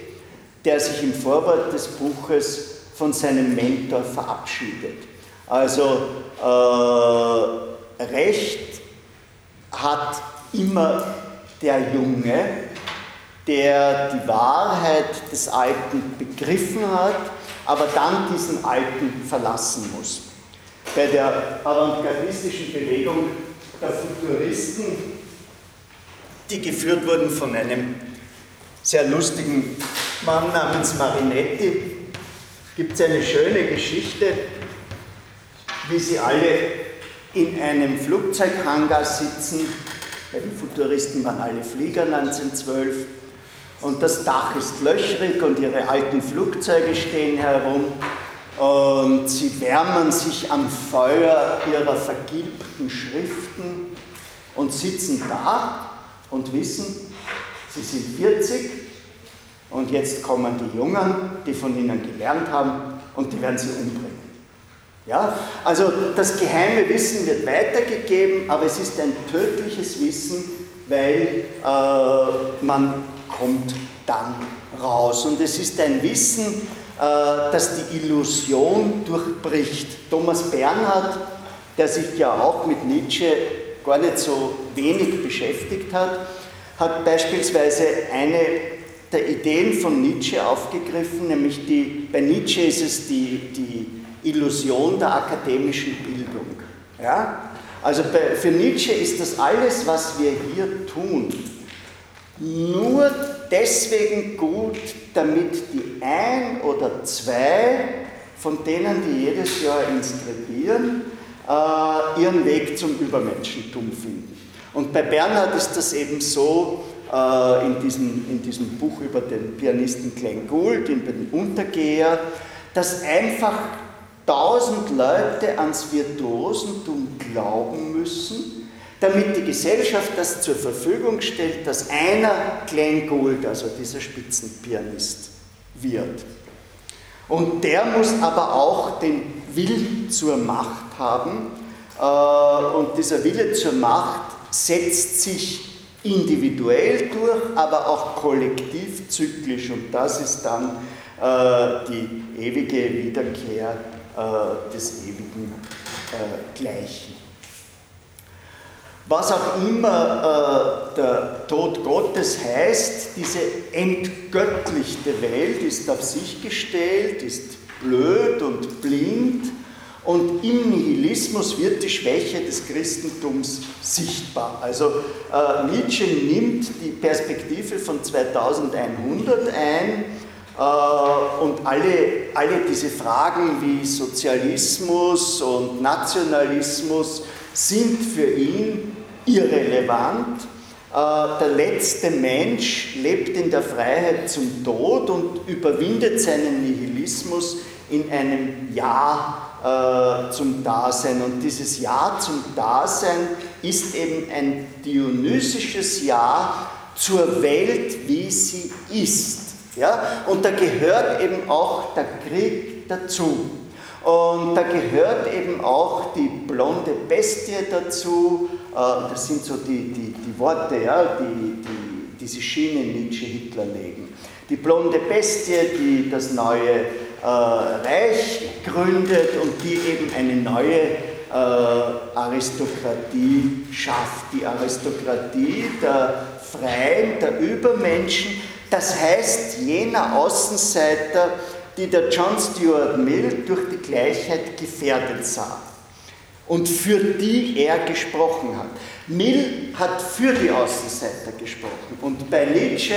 der sich im Vorwort des Buches von seinem Mentor verabschiedet. Also äh, Recht hat immer der Junge, der die Wahrheit des Alten begriffen hat, aber dann diesen Alten verlassen muss. Bei der avantgardistischen Bewegung der Futuristen, die geführt wurden von einem sehr lustigen Mann namens Marinetti, gibt es eine schöne Geschichte, wie sie alle in einem Flugzeughangar sitzen. Bei den Futuristen waren alle Flieger 1912. Und das Dach ist löchrig und ihre alten Flugzeuge stehen herum. Und sie wärmen sich am Feuer ihrer vergilbten Schriften und sitzen da und wissen, sie sind 40 und jetzt kommen die Jungen, die von ihnen gelernt haben und die werden sie umbringen. Ja? Also das geheime Wissen wird weitergegeben, aber es ist ein tödliches Wissen, weil äh, man kommt dann raus. Und es ist ein Wissen, äh, das die Illusion durchbricht. Thomas Bernhard, der sich ja auch mit Nietzsche gar nicht so wenig beschäftigt hat, hat beispielsweise eine der Ideen von Nietzsche aufgegriffen, nämlich die, bei Nietzsche ist es die, die Illusion der akademischen Bildung. Ja? Also für Nietzsche ist das alles, was wir hier tun, nur deswegen gut, damit die ein oder zwei von denen, die jedes Jahr inskribieren, äh, ihren Weg zum Übermenschentum finden. Und bei Bernhard ist das eben so, äh, in, diesem, in diesem Buch über den Pianisten Glenn Gould, in den Untergeher, dass einfach tausend Leute ans Virtuosentum glauben müssen, damit die Gesellschaft das zur Verfügung stellt, dass einer Glenn Gould, also dieser Spitzenpianist, wird. Und der muss aber auch den Willen zur Macht haben. Äh, und dieser Wille zur Macht setzt sich individuell durch, aber auch kollektiv zyklisch. Und das ist dann äh, die ewige Wiederkehr des ewigen äh, Gleichen. Was auch immer äh, der Tod Gottes heißt, diese entgöttlichte Welt ist auf sich gestellt, ist blöd und blind und im Nihilismus wird die Schwäche des Christentums sichtbar. Also äh, Nietzsche nimmt die Perspektive von 2100 ein äh, und alle, alle diese Fragen wie Sozialismus und Nationalismus sind für ihn irrelevant. Äh, der letzte Mensch lebt in der Freiheit zum Tod und überwindet seinen Nihilismus, in einem Ja äh, zum Dasein. Und dieses Ja zum Dasein ist eben ein dionysisches Ja zur Welt, wie sie ist. Ja? Und da gehört eben auch der Krieg dazu. Und da gehört eben auch die blonde Bestie dazu. Äh, das sind so die, die, die Worte, ja, die, die diese Schiene Nietzsche Hitler legen. Die blonde Bestie, die das neue äh, Reich gründet und die eben eine neue äh, Aristokratie schafft. Die Aristokratie der Freien, der Übermenschen, das heißt jener Außenseiter, die der John Stuart Mill durch die Gleichheit gefährdet sah und für die er gesprochen hat. Mill hat für die Außenseiter gesprochen und bei Nietzsche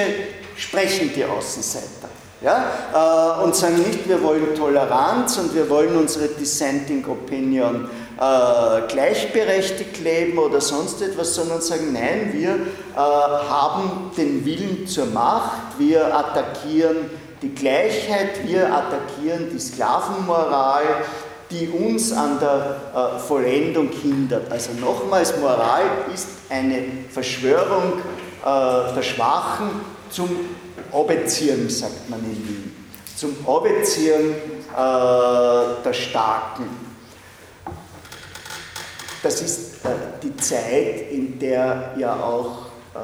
sprechen die Außenseiter. Ja, äh, und sagen nicht, wir wollen Toleranz und wir wollen unsere Dissenting Opinion äh, gleichberechtigt leben oder sonst etwas, sondern sagen, nein, wir äh, haben den Willen zur Macht, wir attackieren die Gleichheit, wir attackieren die Sklavenmoral, die uns an der äh, Vollendung hindert. Also nochmals, Moral ist eine Verschwörung äh, der Schwachen zum Obezieren, sagt man in Wien, zum Obezieren äh, der Starken. Das ist äh, die Zeit, in der ja auch äh,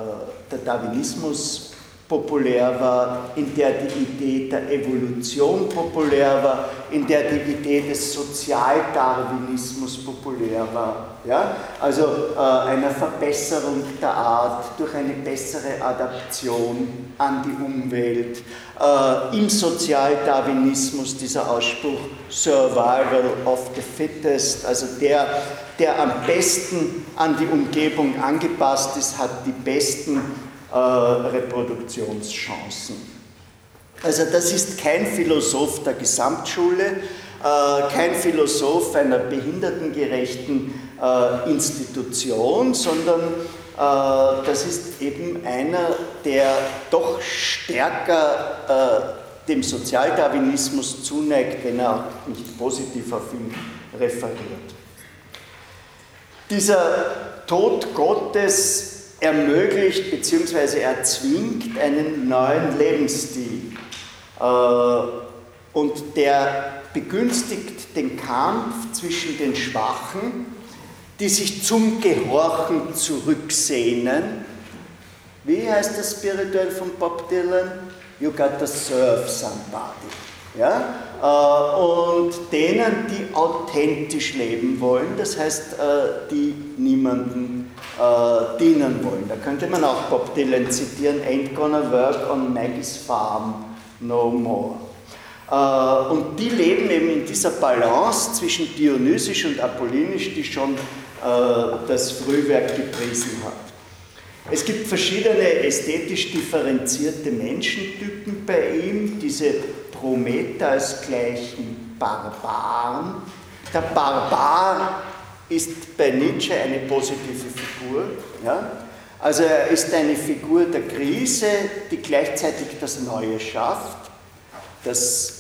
der Darwinismus populär war, in der die Idee der Evolution populär war, in der die Idee des Sozialdarwinismus populär war. Ja? Also äh, einer Verbesserung der Art durch eine bessere Adaption an die Umwelt. Äh, Im Sozialdarwinismus dieser Ausspruch Survival of the Fittest, also der, der am besten an die Umgebung angepasst ist, hat die besten äh, Reproduktionschancen. Also das ist kein Philosoph der Gesamtschule, äh, kein Philosoph einer behindertengerechten äh, Institution, sondern das ist eben einer, der doch stärker dem Sozialdarwinismus zuneigt, wenn er nicht positiv auf ihn referiert. Dieser Tod Gottes ermöglicht bzw. erzwingt einen neuen Lebensstil. Äh, und der begünstigt den Kampf zwischen den Schwachen, die sich zum Gehorchen zurücksehnen. Wie heißt das spirituell von Bob Dylan? You got to serve somebody. Ja? Äh, und denen, die authentisch leben wollen, das heißt, äh, die niemanden äh, dienen wollen. Da könnte man auch Bob Dylan zitieren, Ain't gonna work on Maggie's farm no more. Und die leben eben in dieser Balance zwischen dionysisch und apollinisch, die schon das Frühwerk gepriesen hat. Es gibt verschiedene ästhetisch differenzierte Menschentypen bei ihm, diese Prometheus gleichen Barbaren. Der Barbar ist bei Nietzsche eine positive Figur. Ja? Also er ist eine Figur der Krise, die gleichzeitig das Neue schafft. Das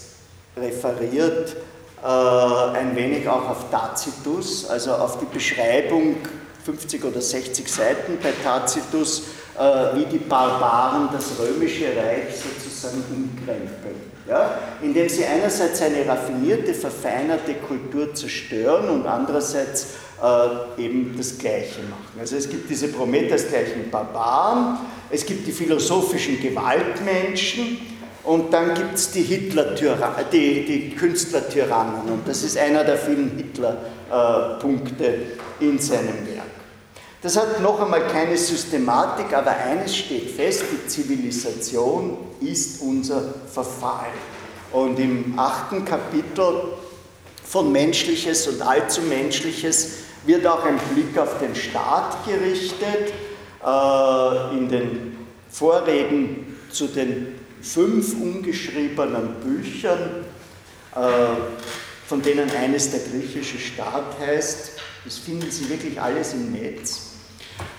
referiert äh, ein wenig auch auf Tacitus, also auf die Beschreibung 50 oder 60 Seiten bei Tacitus, äh, wie die Barbaren das römische Reich sozusagen umkrempeln. Ja? Indem sie einerseits eine raffinierte, verfeinerte Kultur zerstören und andererseits äh, eben das Gleiche machen. Also es gibt diese Prometheus-gleichen Barbaren, es gibt die philosophischen Gewaltmenschen und dann gibt es die die, die Künstlertyrannen und das ist einer der vielen Hitler-Punkte äh, in seinem Werk. Das hat noch einmal keine Systematik, aber eines steht fest, die Zivilisation ist unser Verfall. Und im achten Kapitel von Menschliches und Allzu Menschliches wird auch ein Blick auf den Staat gerichtet. Äh, in den Vorreden zu den fünf ungeschriebenen Büchern, äh, von denen eines der griechische Staat heißt. Das finden Sie wirklich alles im Netz.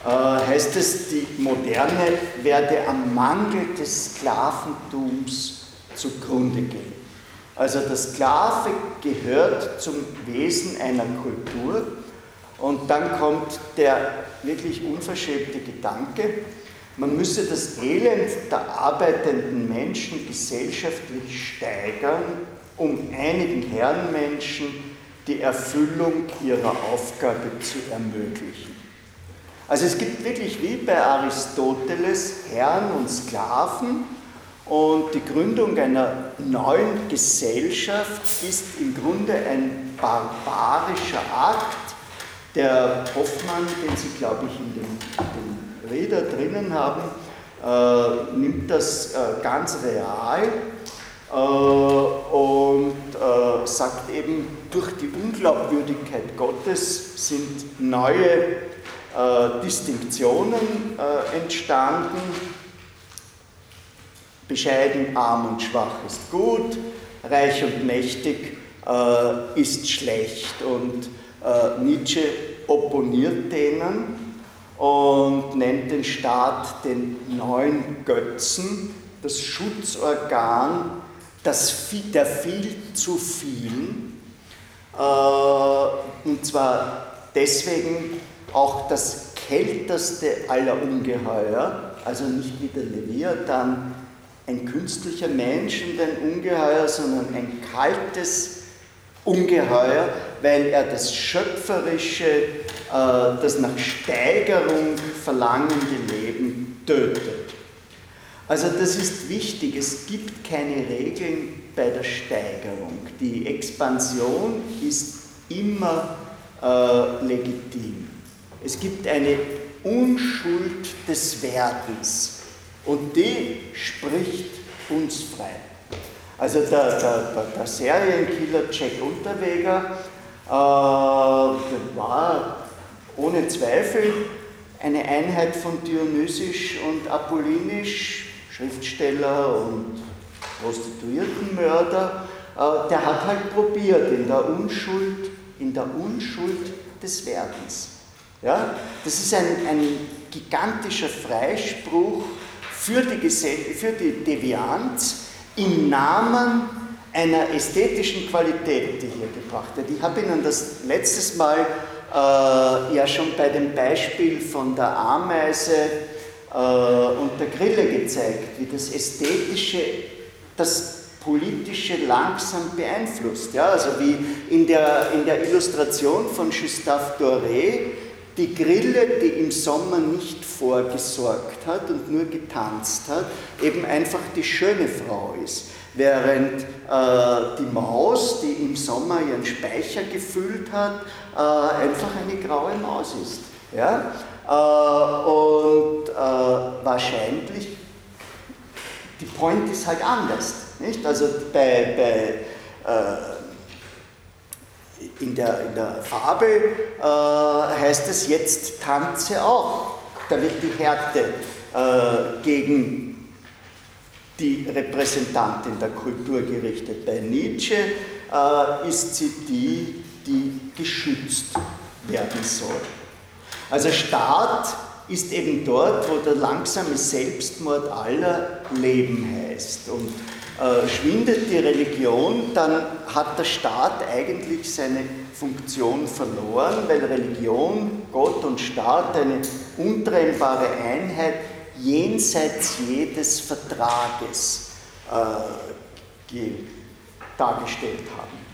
Äh, heißt es, die Moderne werde am Mangel des Sklaventums zugrunde gehen. Also der Sklave gehört zum Wesen einer Kultur und dann kommt der wirklich unverschämte Gedanke, man müsse das Elend der arbeitenden Menschen gesellschaftlich steigern, um einigen Herrenmenschen die Erfüllung ihrer Aufgabe zu ermöglichen. Also es gibt wirklich wie bei Aristoteles Herren und Sklaven und die Gründung einer neuen Gesellschaft ist im Grunde ein barbarischer Akt. Der Hoffmann, den Sie, glaube ich, in dem, dem Räder drinnen haben, äh, nimmt das äh, ganz real äh, und äh, sagt eben, durch die Unglaubwürdigkeit Gottes sind neue äh, Distinktionen äh, entstanden. Bescheiden, arm und schwach ist gut, reich und mächtig äh, ist schlecht. Und äh, Nietzsche opponiert denen und nennt den Staat den neuen Götzen, das Schutzorgan das, der viel zu vielen. Äh, und zwar deswegen, auch das kälteste aller Ungeheuer, also nicht wie der Leviathan, ein künstlicher Mensch und ein Ungeheuer, sondern ein kaltes Ungeheuer, weil er das schöpferische, äh, das nach Steigerung verlangende Leben tötet. Also das ist wichtig, es gibt keine Regeln bei der Steigerung. Die Expansion ist immer äh, legitim. Es gibt eine Unschuld des Werdens und die spricht uns frei. Also der, der, der Serienkiller Jack Unterweger äh, war ohne Zweifel eine Einheit von Dionysisch und Apollinisch, Schriftsteller und Prostituiertenmörder. Äh, der hat halt probiert, in der Unschuld, in der Unschuld des Werdens. Ja? Das ist ein, ein gigantischer Freispruch für die, für die Devianz im Namen einer ästhetischen Qualität, die hier gebracht wird. Ich habe Ihnen das letztes Mal äh, ja schon bei dem Beispiel von der Ameise äh, und der Grille gezeigt, wie das Ästhetische das Politische langsam beeinflusst. Ja? Also wie in der, in der Illustration von Gustave Doré die Grille, die im Sommer nicht vorgesorgt hat und nur getanzt hat, eben einfach die schöne Frau ist. Während äh, die Maus, die im Sommer ihren Speicher gefüllt hat, äh, einfach eine graue Maus ist. Ja? Äh, und äh, wahrscheinlich, die Point ist halt anders. Nicht? Also bei, bei äh, in der, in der Fabel äh, heißt es jetzt tanze auch. Da wird die Härte äh, gegen die Repräsentantin der Kultur gerichtet. Bei Nietzsche äh, ist sie die, die geschützt werden soll. Also Staat ist eben dort, wo der langsame Selbstmord aller Leben heißt. Und äh, schwindet die Religion, dann hat der Staat eigentlich seine Funktion verloren, weil Religion, Gott und Staat eine untrennbare Einheit jenseits jedes Vertrages äh, dargestellt haben.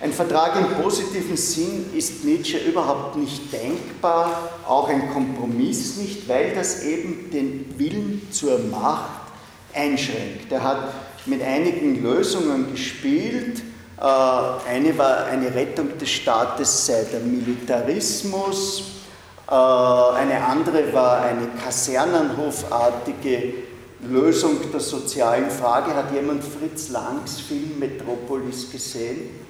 Ein Vertrag im positiven Sinn ist Nietzsche überhaupt nicht denkbar, auch ein Kompromiss nicht, weil das eben den Willen zur Macht einschränkt. Er hat mit einigen Lösungen gespielt. Äh, eine war eine Rettung des Staates sei der Militarismus, äh, eine andere war eine kasernenhofartige Lösung der sozialen Frage. Hat jemand Fritz Langs Film Metropolis gesehen?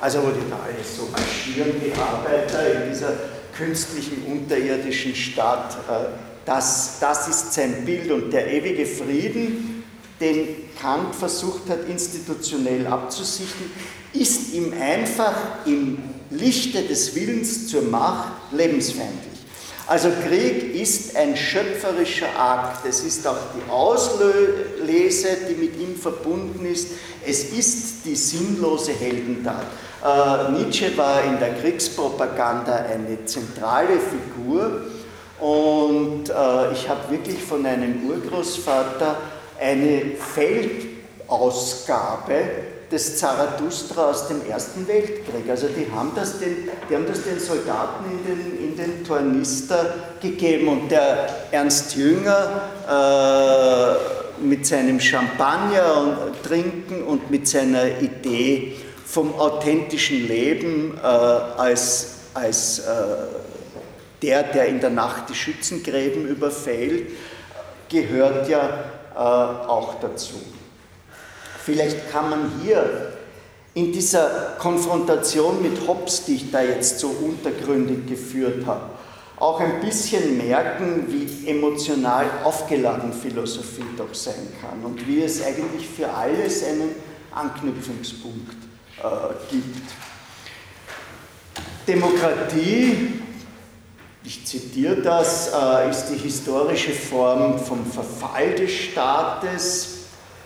Also wo die da alle so marschieren, die Arbeiter in dieser künstlichen unterirdischen Stadt. Äh, das, das ist sein Bild und der ewige Frieden den Kant versucht hat, institutionell abzusichten, ist ihm einfach im Lichte des Willens zur Macht lebensfeindlich. Also Krieg ist ein schöpferischer Akt. Es ist auch die Auslese, die mit ihm verbunden ist. Es ist die sinnlose Heldentat. Äh, Nietzsche war in der Kriegspropaganda eine zentrale Figur und äh, ich habe wirklich von einem Urgroßvater eine Feldausgabe des Zarathustra aus dem Ersten Weltkrieg. Also die haben das den, die haben das den Soldaten in den, in den Tornister gegeben und der Ernst Jünger äh, mit seinem Champagner und trinken und mit seiner Idee vom authentischen Leben äh, als, als äh, der, der in der Nacht die Schützengräben überfällt, gehört ja äh, auch dazu. Vielleicht kann man hier in dieser Konfrontation mit Hobbes, die ich da jetzt so untergründig geführt habe, auch ein bisschen merken, wie emotional aufgeladen Philosophie doch sein kann und wie es eigentlich für alles einen Anknüpfungspunkt äh, gibt. Demokratie, ich zitiere das, äh, ist die historische Form vom Verfall des Staates,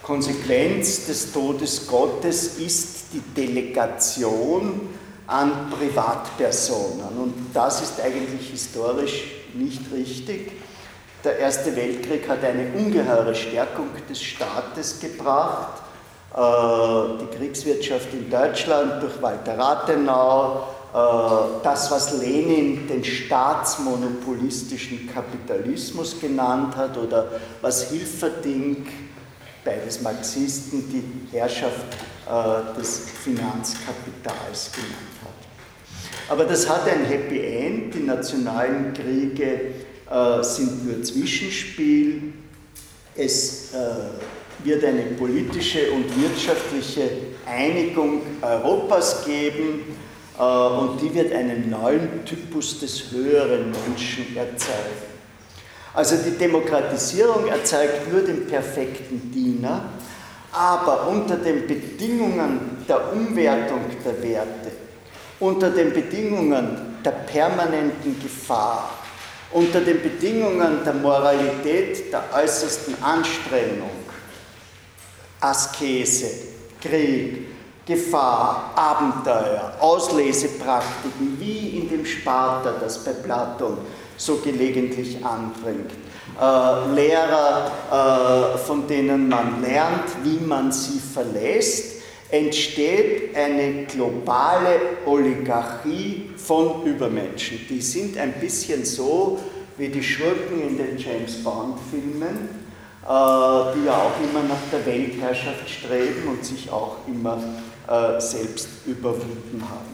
Konsequenz des Todes Gottes ist die Delegation an Privatpersonen. Und das ist eigentlich historisch nicht richtig. Der Erste Weltkrieg hat eine ungeheure Stärkung des Staates gebracht. Äh, die Kriegswirtschaft in Deutschland durch Walter Rathenau, das, was Lenin den staatsmonopolistischen Kapitalismus genannt hat oder was Hilferding beides Marxisten, die Herrschaft äh, des Finanzkapitals genannt hat. Aber das hat ein Happy End. Die nationalen Kriege äh, sind nur Zwischenspiel. Es äh, wird eine politische und wirtschaftliche Einigung Europas geben äh, und die wird einen neuen Typus des höheren Menschen erzeugen. Also die Demokratisierung erzeugt nur den perfekten Diener, aber unter den Bedingungen der Umwertung der Werte, unter den Bedingungen der permanenten Gefahr, unter den Bedingungen der Moralität der äußersten Anstrengung, Askese, Krieg, Gefahr, Abenteuer, Auslesepraktiken, wie in dem Sparta, das bei Platon so gelegentlich anbringt. Äh, Lehrer, äh, von denen man lernt, wie man sie verlässt, entsteht eine globale Oligarchie von Übermenschen. Die sind ein bisschen so wie die Schurken in den James Bond-Filmen, äh, die ja auch immer nach der Weltherrschaft streben und sich auch immer äh, selbst überwunden haben.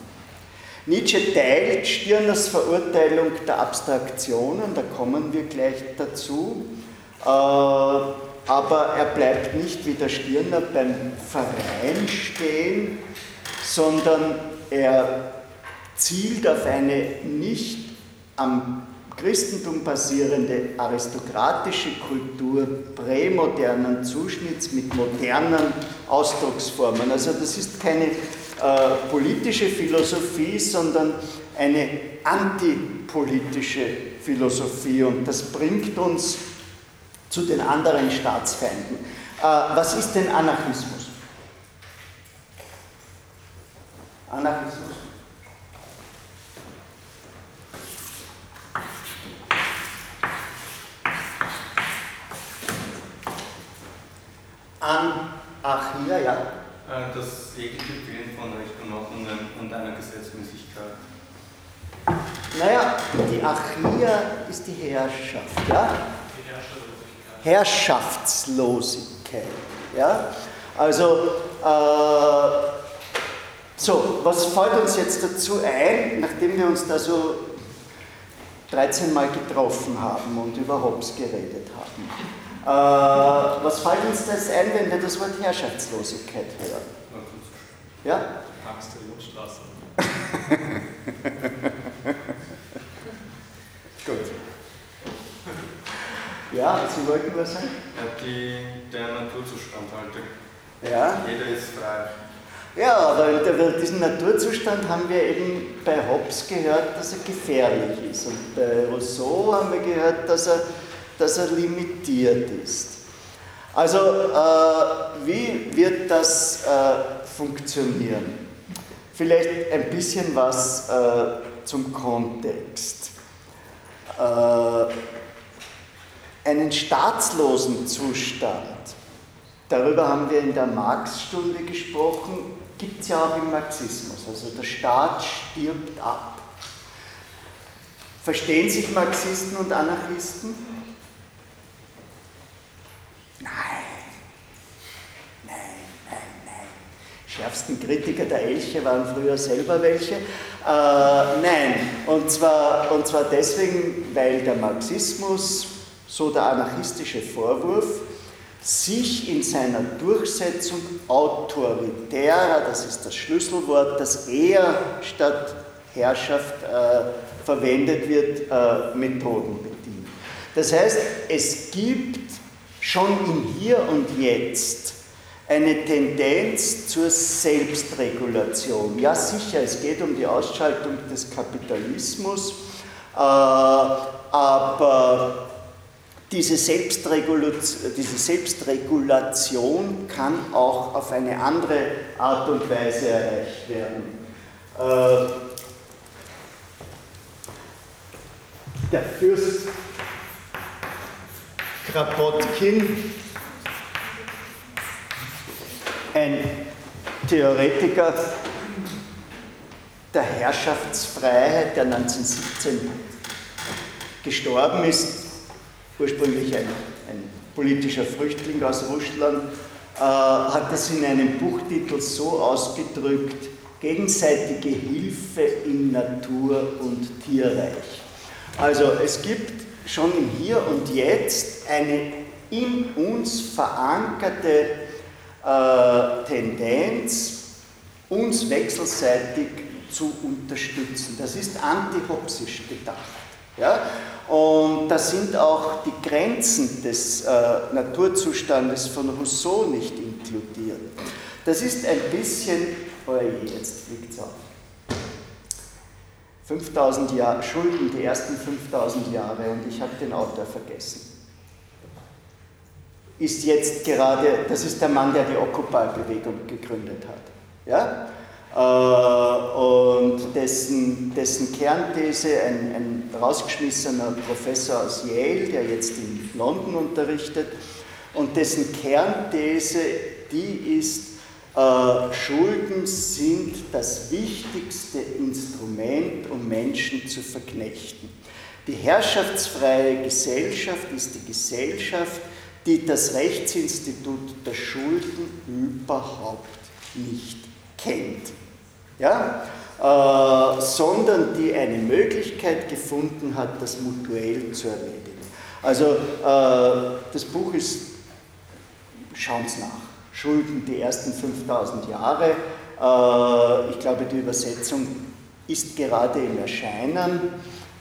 Nietzsche teilt Stirners Verurteilung der Abstraktionen, da kommen wir gleich dazu, äh, aber er bleibt nicht wie der Stirner beim Verein stehen, sondern er zielt auf eine nicht am Christentum basierende aristokratische Kultur prämodernen Zuschnitts mit modernen Ausdrucksformen. Also das ist keine äh, politische Philosophie, sondern eine antipolitische Philosophie und das bringt uns zu den anderen Staatsfeinden. Äh, was ist denn Anarchismus? Anarchismus. Anarchia, ja. Äh, das jegliche Fehlen von Recht und Ordnung und einer Gesetzmäßigkeit. Naja, die Achia ist die Herrschaft, ja? Die Herrschaftslosigkeit, ja? Also, äh, so, was fällt uns jetzt dazu ein, nachdem wir uns da so 13 Mal getroffen haben und über Hobbes geredet haben? Äh, was fällt uns das ein, wenn wir das Wort Herrschaftslosigkeit hören? Ja? Angst der Jungstraße. Gut. Ja, Sie wollten was sagen? Ja, die, der Naturzustand halt. Ja. Jeder ist frei. Ja, aber über diesen Naturzustand haben wir eben bei Hobbes gehört, dass er gefährlich ist. Und bei Rousseau haben wir gehört, dass er, dass er limitiert ist. Also, äh, wie wird das äh, funktionieren? Vielleicht ein bisschen was äh, zum Kontext. Äh, einen staatslosen Zustand, darüber haben wir in der Marx-Stunde gesprochen, gibt es ja auch im Marxismus. Also der Staat stirbt ab. Verstehen sich Marxisten und Anarchisten? Nein. Nein, nein, nein. Schärfsten Kritiker der Elche waren früher selber welche. Äh, nein, und zwar, und zwar deswegen, weil der Marxismus, so der anarchistische Vorwurf, sich in seiner Durchsetzung autoritärer, das ist das Schlüsselwort, das er statt Herrschaft äh, verwendet wird, äh, Methoden bedient. Das heißt, es gibt schon im Hier und Jetzt eine Tendenz zur Selbstregulation. Ja, sicher, es geht um die Ausschaltung des Kapitalismus, äh, aber diese Selbstregulation, kann auch auf eine andere Art und Weise erreicht werden. Äh, der Fürst Krapotkin, ein Theoretiker der Herrschaftsfreiheit, der 1917 gestorben ist, ursprünglich ein, ein politischer Flüchtling aus Russland, äh, hat es in einem Buchtitel so ausgedrückt, gegenseitige Hilfe in Natur und Tierreich. Also es gibt schon im Hier und Jetzt eine in uns verankerte äh, Tendenz, uns wechselseitig zu unterstützen. Das ist antihopsisch gedacht. Ja? Und da sind auch die Grenzen des äh, Naturzustandes von Rousseau nicht inkludiert. Das ist ein bisschen, oh je, jetzt fliegt es auf. 5000 Jahre, Schulden, die ersten 5000 Jahre und ich habe den Autor vergessen. Ist jetzt gerade, das ist der Mann, der die Occupy-Bewegung gegründet hat. Ja? Äh, und dessen, dessen Kernthese, ein, ein rausgeschmissener Professor aus Yale, der jetzt in London unterrichtet, und dessen Kernthese, die ist, äh, Schulden sind das wichtigste Instrument, um Menschen zu verknechten. Die herrschaftsfreie Gesellschaft ist die Gesellschaft, die das Rechtsinstitut der Schulden überhaupt nicht kennt ja? Äh, sondern die eine Möglichkeit gefunden hat, das mutuell zu erledigen. Also äh, das Buch ist, schauen Sie nach, Schulden die ersten 5000 Jahre. Äh, ich glaube, die Übersetzung ist gerade im Erscheinen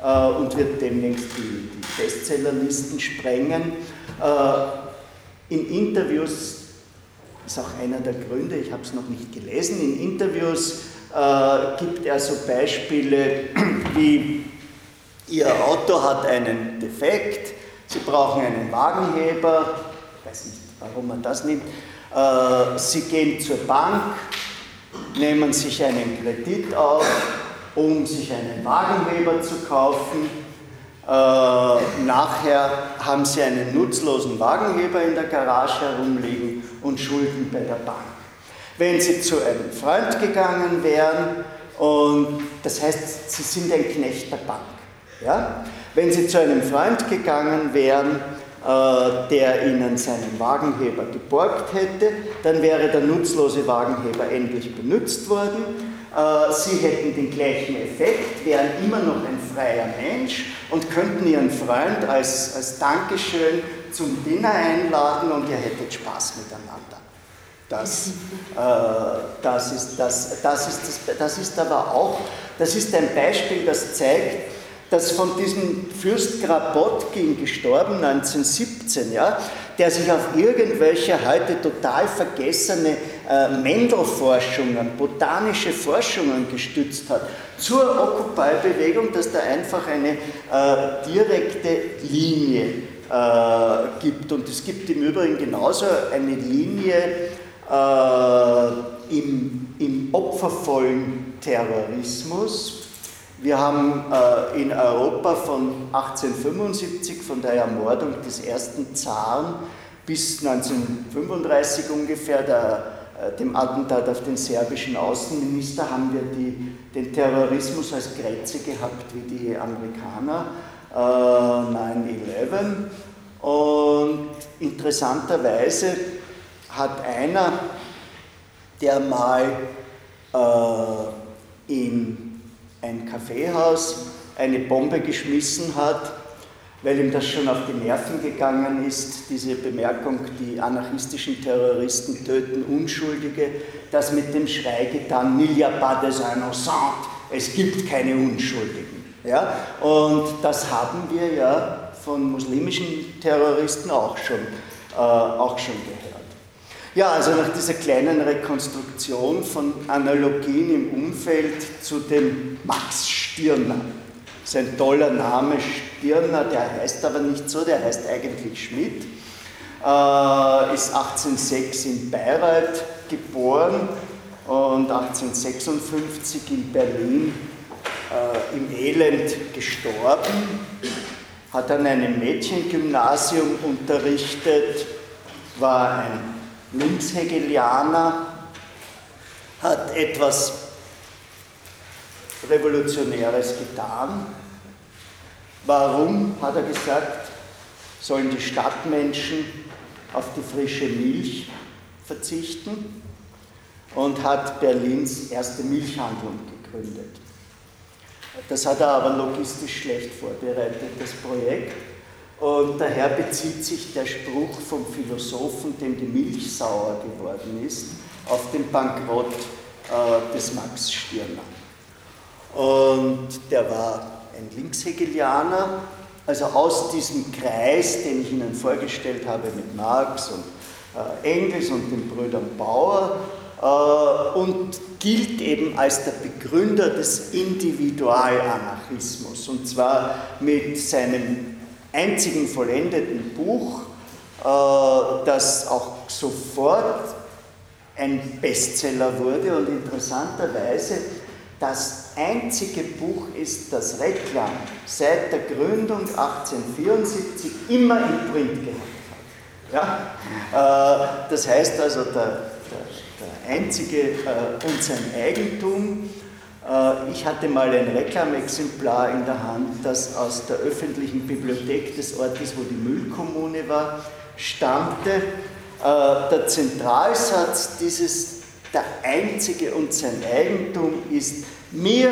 äh, und wird demnächst die, Bestsellerlisten sprengen. Äh, in Interviews ist auch einer der Gründe, ich habe es noch nicht gelesen, in Interviews gibt er so Beispiele wie Ihr Auto hat einen Defekt, Sie brauchen einen Wagenheber, ich weiß nicht, warum man das nimmt, Sie gehen zur Bank, nehmen sich einen Kredit auf, um sich einen Wagenheber zu kaufen. Äh, nachher haben Sie einen nutzlosen Wagenheber in der Garage herumliegen und Schulden bei der Bank wenn sie zu einem Freund gegangen wären und das heißt, sie sind ein Knecht der Bank. Ja? Wenn sie zu einem Freund gegangen wären, äh, der ihnen seinen Wagenheber geborgt hätte, dann wäre der nutzlose Wagenheber endlich benutzt worden. Äh, sie hätten den gleichen Effekt, wären immer noch ein freier Mensch und könnten ihren Freund als, als Dankeschön zum Dinner einladen und ihr hättet Spaß miteinander. Das, äh, das, ist, das, das, ist, das, das ist aber auch, das ist ein Beispiel, das zeigt, dass von diesem Fürst Grabotkin, gestorben 1917, ja, der sich auf irgendwelche heute total vergessene äh, Mendelforschungen, botanische Forschungen gestützt hat, zur Occupy-Bewegung, dass da einfach eine äh, direkte Linie äh, gibt. Und es gibt im Übrigen genauso eine Linie äh, im, im opfervollen Terrorismus, wir haben äh, in Europa von 1875, von der Ermordung des ersten Zaren, bis 1935 ungefähr, der, äh, dem Attentat auf den serbischen Außenminister, haben wir die, den Terrorismus als Grenze gehabt wie die Amerikaner, äh, 9-11. Und interessanterweise hat einer, der mal äh, in ein Kaffeehaus eine Bombe geschmissen hat, weil ihm das schon auf die Nerven gegangen ist, diese Bemerkung, die anarchistischen Terroristen töten Unschuldige, das mit dem Schrei getan, il n'y a pas des innocents, es gibt keine Unschuldigen. Ja? Und das haben wir ja von muslimischen Terroristen auch schon, äh, auch schon gehört. Ja, also nach dieser kleinen Rekonstruktion von Analogien im Umfeld zu dem Max Stirner. Das ist ein toller Name, Stirner, der heißt aber nicht so, der heißt eigentlich Schmidt, äh, ist 1806 in Bayreuth geboren und 1856 in Berlin äh, im Elend gestorben, hat an einem Mädchengymnasium unterrichtet, war ein Linkshegelianer, hat etwas Revolutionäres getan. Warum, hat er gesagt, sollen die Stadtmenschen auf die frische Milch verzichten und hat Berlins erste Milchhandlung gegründet. Das hat er aber logistisch schlecht vorbereitet, das Projekt. Und daher bezieht sich der Spruch vom Philosophen, dem die Milch sauer geworden ist, auf den Bankrott äh, des Max Stirner. Und der war ein Linkshegelianer, also aus diesem Kreis, den ich Ihnen vorgestellt habe mit Marx und äh, Engels und den Brüdern Bauer, äh, und gilt eben als der Begründer des Individualanarchismus, und zwar mit seinem einzigen vollendeten Buch, äh, das auch sofort ein Bestseller wurde und interessanterweise das einzige Buch ist, das Reklam seit der Gründung 1874 immer in Print gehabt hat. Ja? Äh, das heißt also, der, der, der einzige äh, und sein Eigentum ich hatte mal ein Reklamexemplar in der Hand, das aus der öffentlichen Bibliothek des Ortes, wo die Müllkommune war, stammte. Äh, der Zentralsatz dieses, der einzige und sein Eigentum ist, mir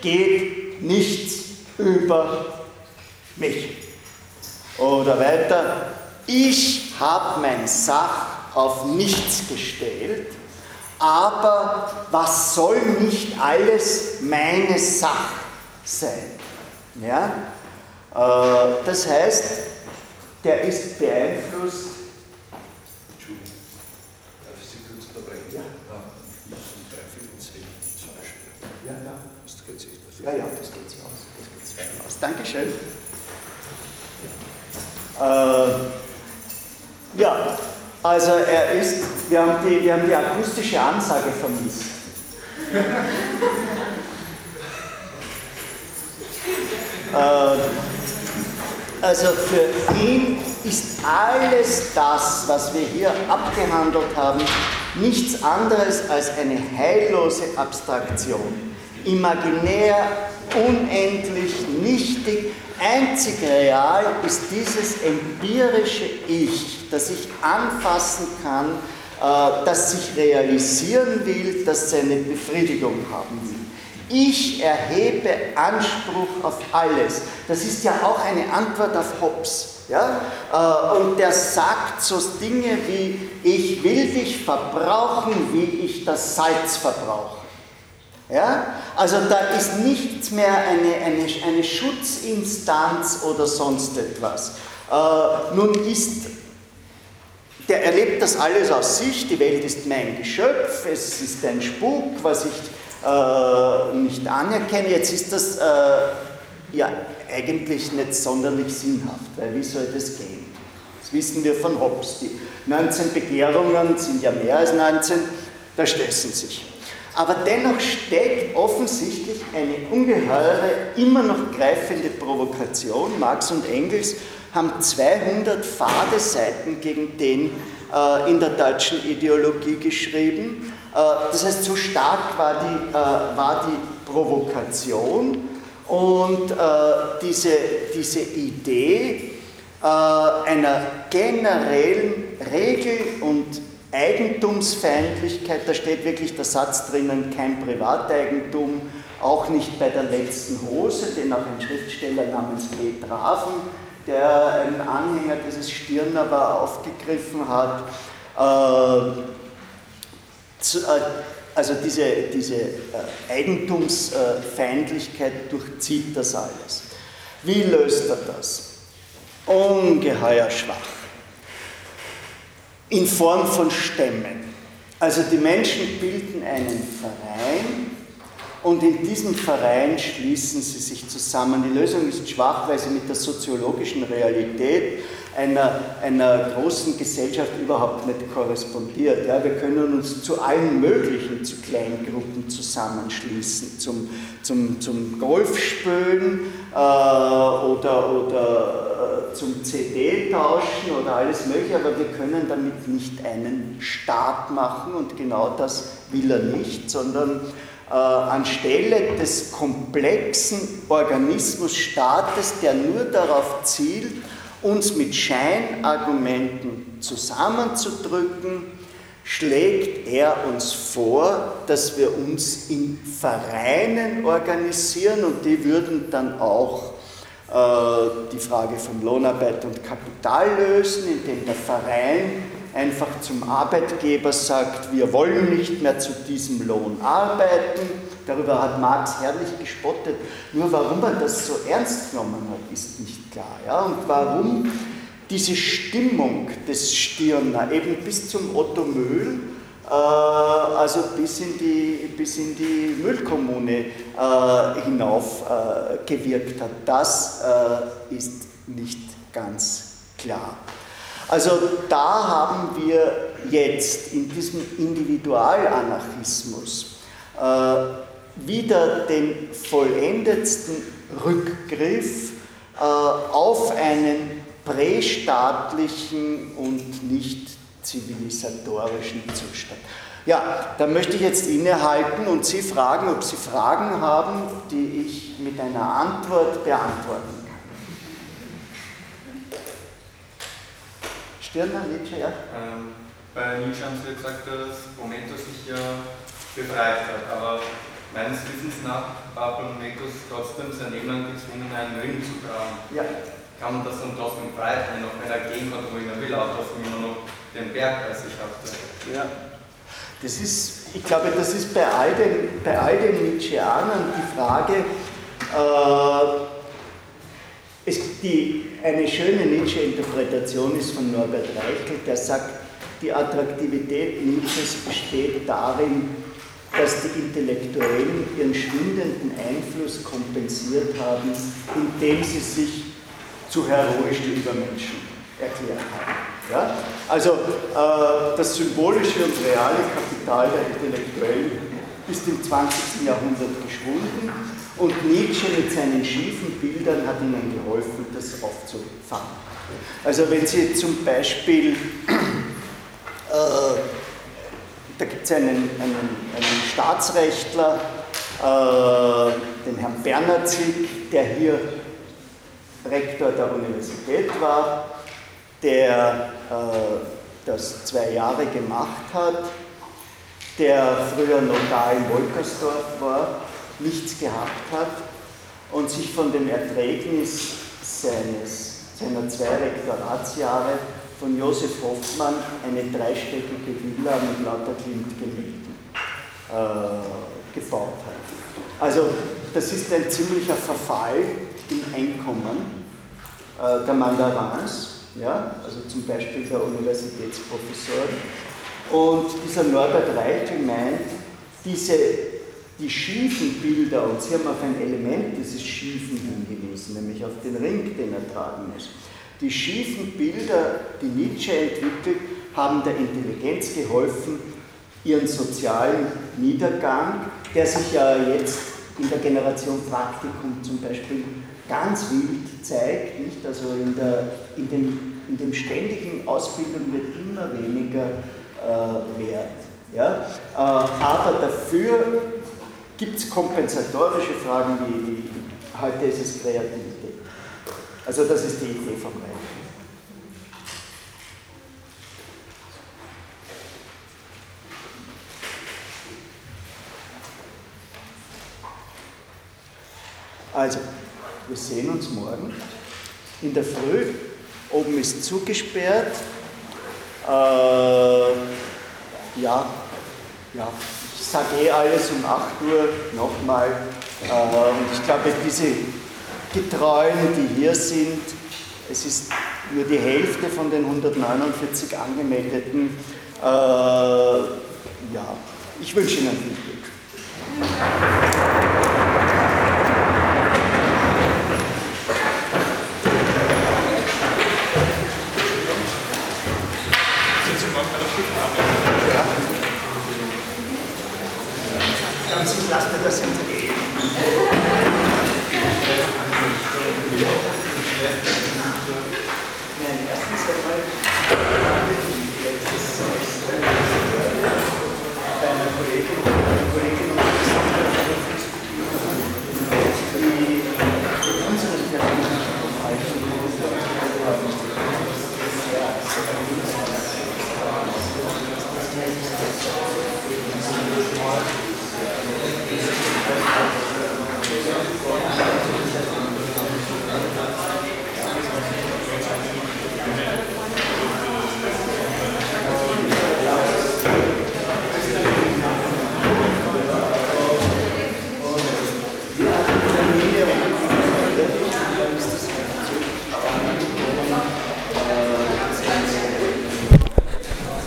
geht nichts über mich. Oder weiter, ich habe mein Sach auf nichts gestellt aber was soll nicht alles meine Sache sein? Ja? Äh, das heißt, der ist beeinflusst. Entschuldigung, darf ich Sie kurz unterbrechen? Ja. Das geht sich ja, ja, das geht sich aus. Das geht sich aus. Dankeschön. Äh, ja, also er ist, wir haben die, wir haben die akustische Ansage vermisst. äh, also für ihn ist alles das, was wir hier abgehandelt haben, nichts anderes als eine heillose Abstraktion. Imaginär, unendlich, nichtig, einzig real ist dieses empirische Ich, das ich anfassen kann, äh, das sich realisieren will, das seine Befriedigung haben will. Ich erhebe Anspruch auf alles. Das ist ja auch eine Antwort auf Hobbes. Ja? Äh, und der sagt so Dinge wie, ich will dich verbrauchen, wie ich das Salz verbrauche. Ja? Also da ist nichts mehr eine, eine, eine Schutzinstanz oder sonst etwas. Äh, nun ist, der erlebt das alles aus sich, die Welt ist mein Geschöpf, es ist ein Spuk, was ich äh, nicht anerkenne. Jetzt ist das äh, ja eigentlich nicht sonderlich sinnhaft, weil wie soll das gehen? Das wissen wir von Hobbes. Die 19 Begehrungen sind ja mehr als 19, da stressen sich. Aber dennoch steckt offensichtlich eine ungeheure, immer noch greifende Provokation. Marx und Engels haben 200 fade Seiten gegen den äh, in der deutschen Ideologie geschrieben. Äh, das heißt, so stark war die, äh, war die Provokation und äh, diese, diese Idee äh, einer generellen Regel- und Eigentumsfeindlichkeit, da steht wirklich der Satz drinnen, kein Privateigentum, auch nicht bei der letzten Hose, den auch ein Schriftsteller namens P. Traven, der ein Anhänger dieses Stirner war, aufgegriffen hat. Äh, äh, also diese, diese äh, Eigentumsfeindlichkeit durchzieht das alles. Wie löst er das? Ungeheuer schwach in Form von Stämmen. Also die Menschen bilden einen Verein und in diesem Verein schließen sie sich zusammen. Die Lösung ist schwach, weil sie mit der soziologischen Realität einer, einer großen Gesellschaft überhaupt nicht korrespondiert. Ja, wir können uns zu allen möglichen, zu Kleingruppen zusammenschließen, zum, zum, zum Golfspölen äh, oder, oder äh, zum CD-Tauschen oder alles Mögliche, aber wir können damit nicht einen Staat machen und genau das will er nicht, sondern äh, anstelle des komplexen Organismus Staates, der nur darauf zielt, uns mit Scheinargumenten zusammenzudrücken, schlägt er uns vor, dass wir uns in Vereinen organisieren und die würden dann auch äh, die Frage von Lohnarbeit und Kapital lösen, indem der Verein einfach zum Arbeitgeber sagt, wir wollen nicht mehr zu diesem Lohn arbeiten. Darüber hat Marx herrlich gespottet. Nur warum er das so ernst genommen hat, ist nicht klar. Ja? Und warum diese Stimmung des Stirner eben bis zum Otto Möhl, äh, also bis in die, bis in die Müllkommune äh, hinauf äh, gewirkt hat, das äh, ist nicht ganz klar. Also da haben wir jetzt in diesem Individualanarchismus äh, wieder den vollendetsten Rückgriff äh, auf einen prästaatlichen und nicht zivilisatorischen Zustand. Ja, da möchte ich jetzt innehalten und Sie fragen, ob Sie Fragen haben, die ich mit einer Antwort beantworten Stirner, Nietzsche, ja? Ähm, bei Nietzsche haben Sie gesagt, dass Momento sich ja befreit hat, aber meines Wissens nach war Prometheus trotzdem sein Leben lang gezwungen, einen Ring zu tragen. Ja. Kann man das dann trotzdem frei noch wenn er gehen konnte, wohin er will, auch trotzdem immer noch den Berg bei sich hatte? Ja. Das ist, ich glaube, das ist bei all den, bei all den Nietzscheanern die Frage, äh, es, die, eine schöne Nietzsche-Interpretation ist von Norbert Reichel, der sagt, die Attraktivität Nietzsches besteht darin, dass die Intellektuellen ihren schwindenden Einfluss kompensiert haben, indem sie sich zu heroischen Übermenschen erklärt haben. Ja? Also äh, das symbolische und reale Kapital der Intellektuellen ist im 20. Jahrhundert geschwunden und Nietzsche mit seinen schiefen Bildern hat ihnen geholfen, das aufzufangen. Also wenn Sie zum Beispiel, äh, da gibt es einen, einen, einen, Staatsrechtler, äh, den Herrn Bernazig, der hier Rektor der Universität war, der äh, das zwei Jahre gemacht hat, der früher Notar in Wolkersdorf war nichts gehabt hat und sich von dem Erträgnis seines, seiner zwei Rektoratsjahre von Josef Hoffmann eine dreistöckige Villa mit lauter Klimt gemieten. äh, gebaut hat. Also das ist ein ziemlicher Verfall im Einkommen äh, der Mandarins, ja, also zum Beispiel der Universitätsprofessoren. Und dieser Norbert Reichel meint, diese, die schiefen Bilder, und Sie haben auf ein Element dieses Schiefen hingewiesen, nämlich auf den Ring, den er tragen muss. Die schiefen Bilder, die Nietzsche entwickelt, haben der Intelligenz geholfen, ihren sozialen Niedergang, der sich ja jetzt in der Generation Praktikum zum Beispiel ganz wild zeigt, nicht? also in, der, in, dem, in dem ständigen Ausbildung wird immer weniger äh, Wert. Ja? Äh, aber dafür gibt es kompensatorische Fragen wie, wie heute ist es Kreativität. Also das ist die Idee vom Reich. Also, wir sehen uns morgen in der Früh. Oben ist zugesperrt. Äh, ja, ja, ich sage eh alles um 8 Uhr nochmal. Äh, und ich glaube, diese Getreuen, die hier sind, es ist nur die Hälfte von den 149 angemeldeten. Äh, ja, ich wünsche Ihnen viel Glück.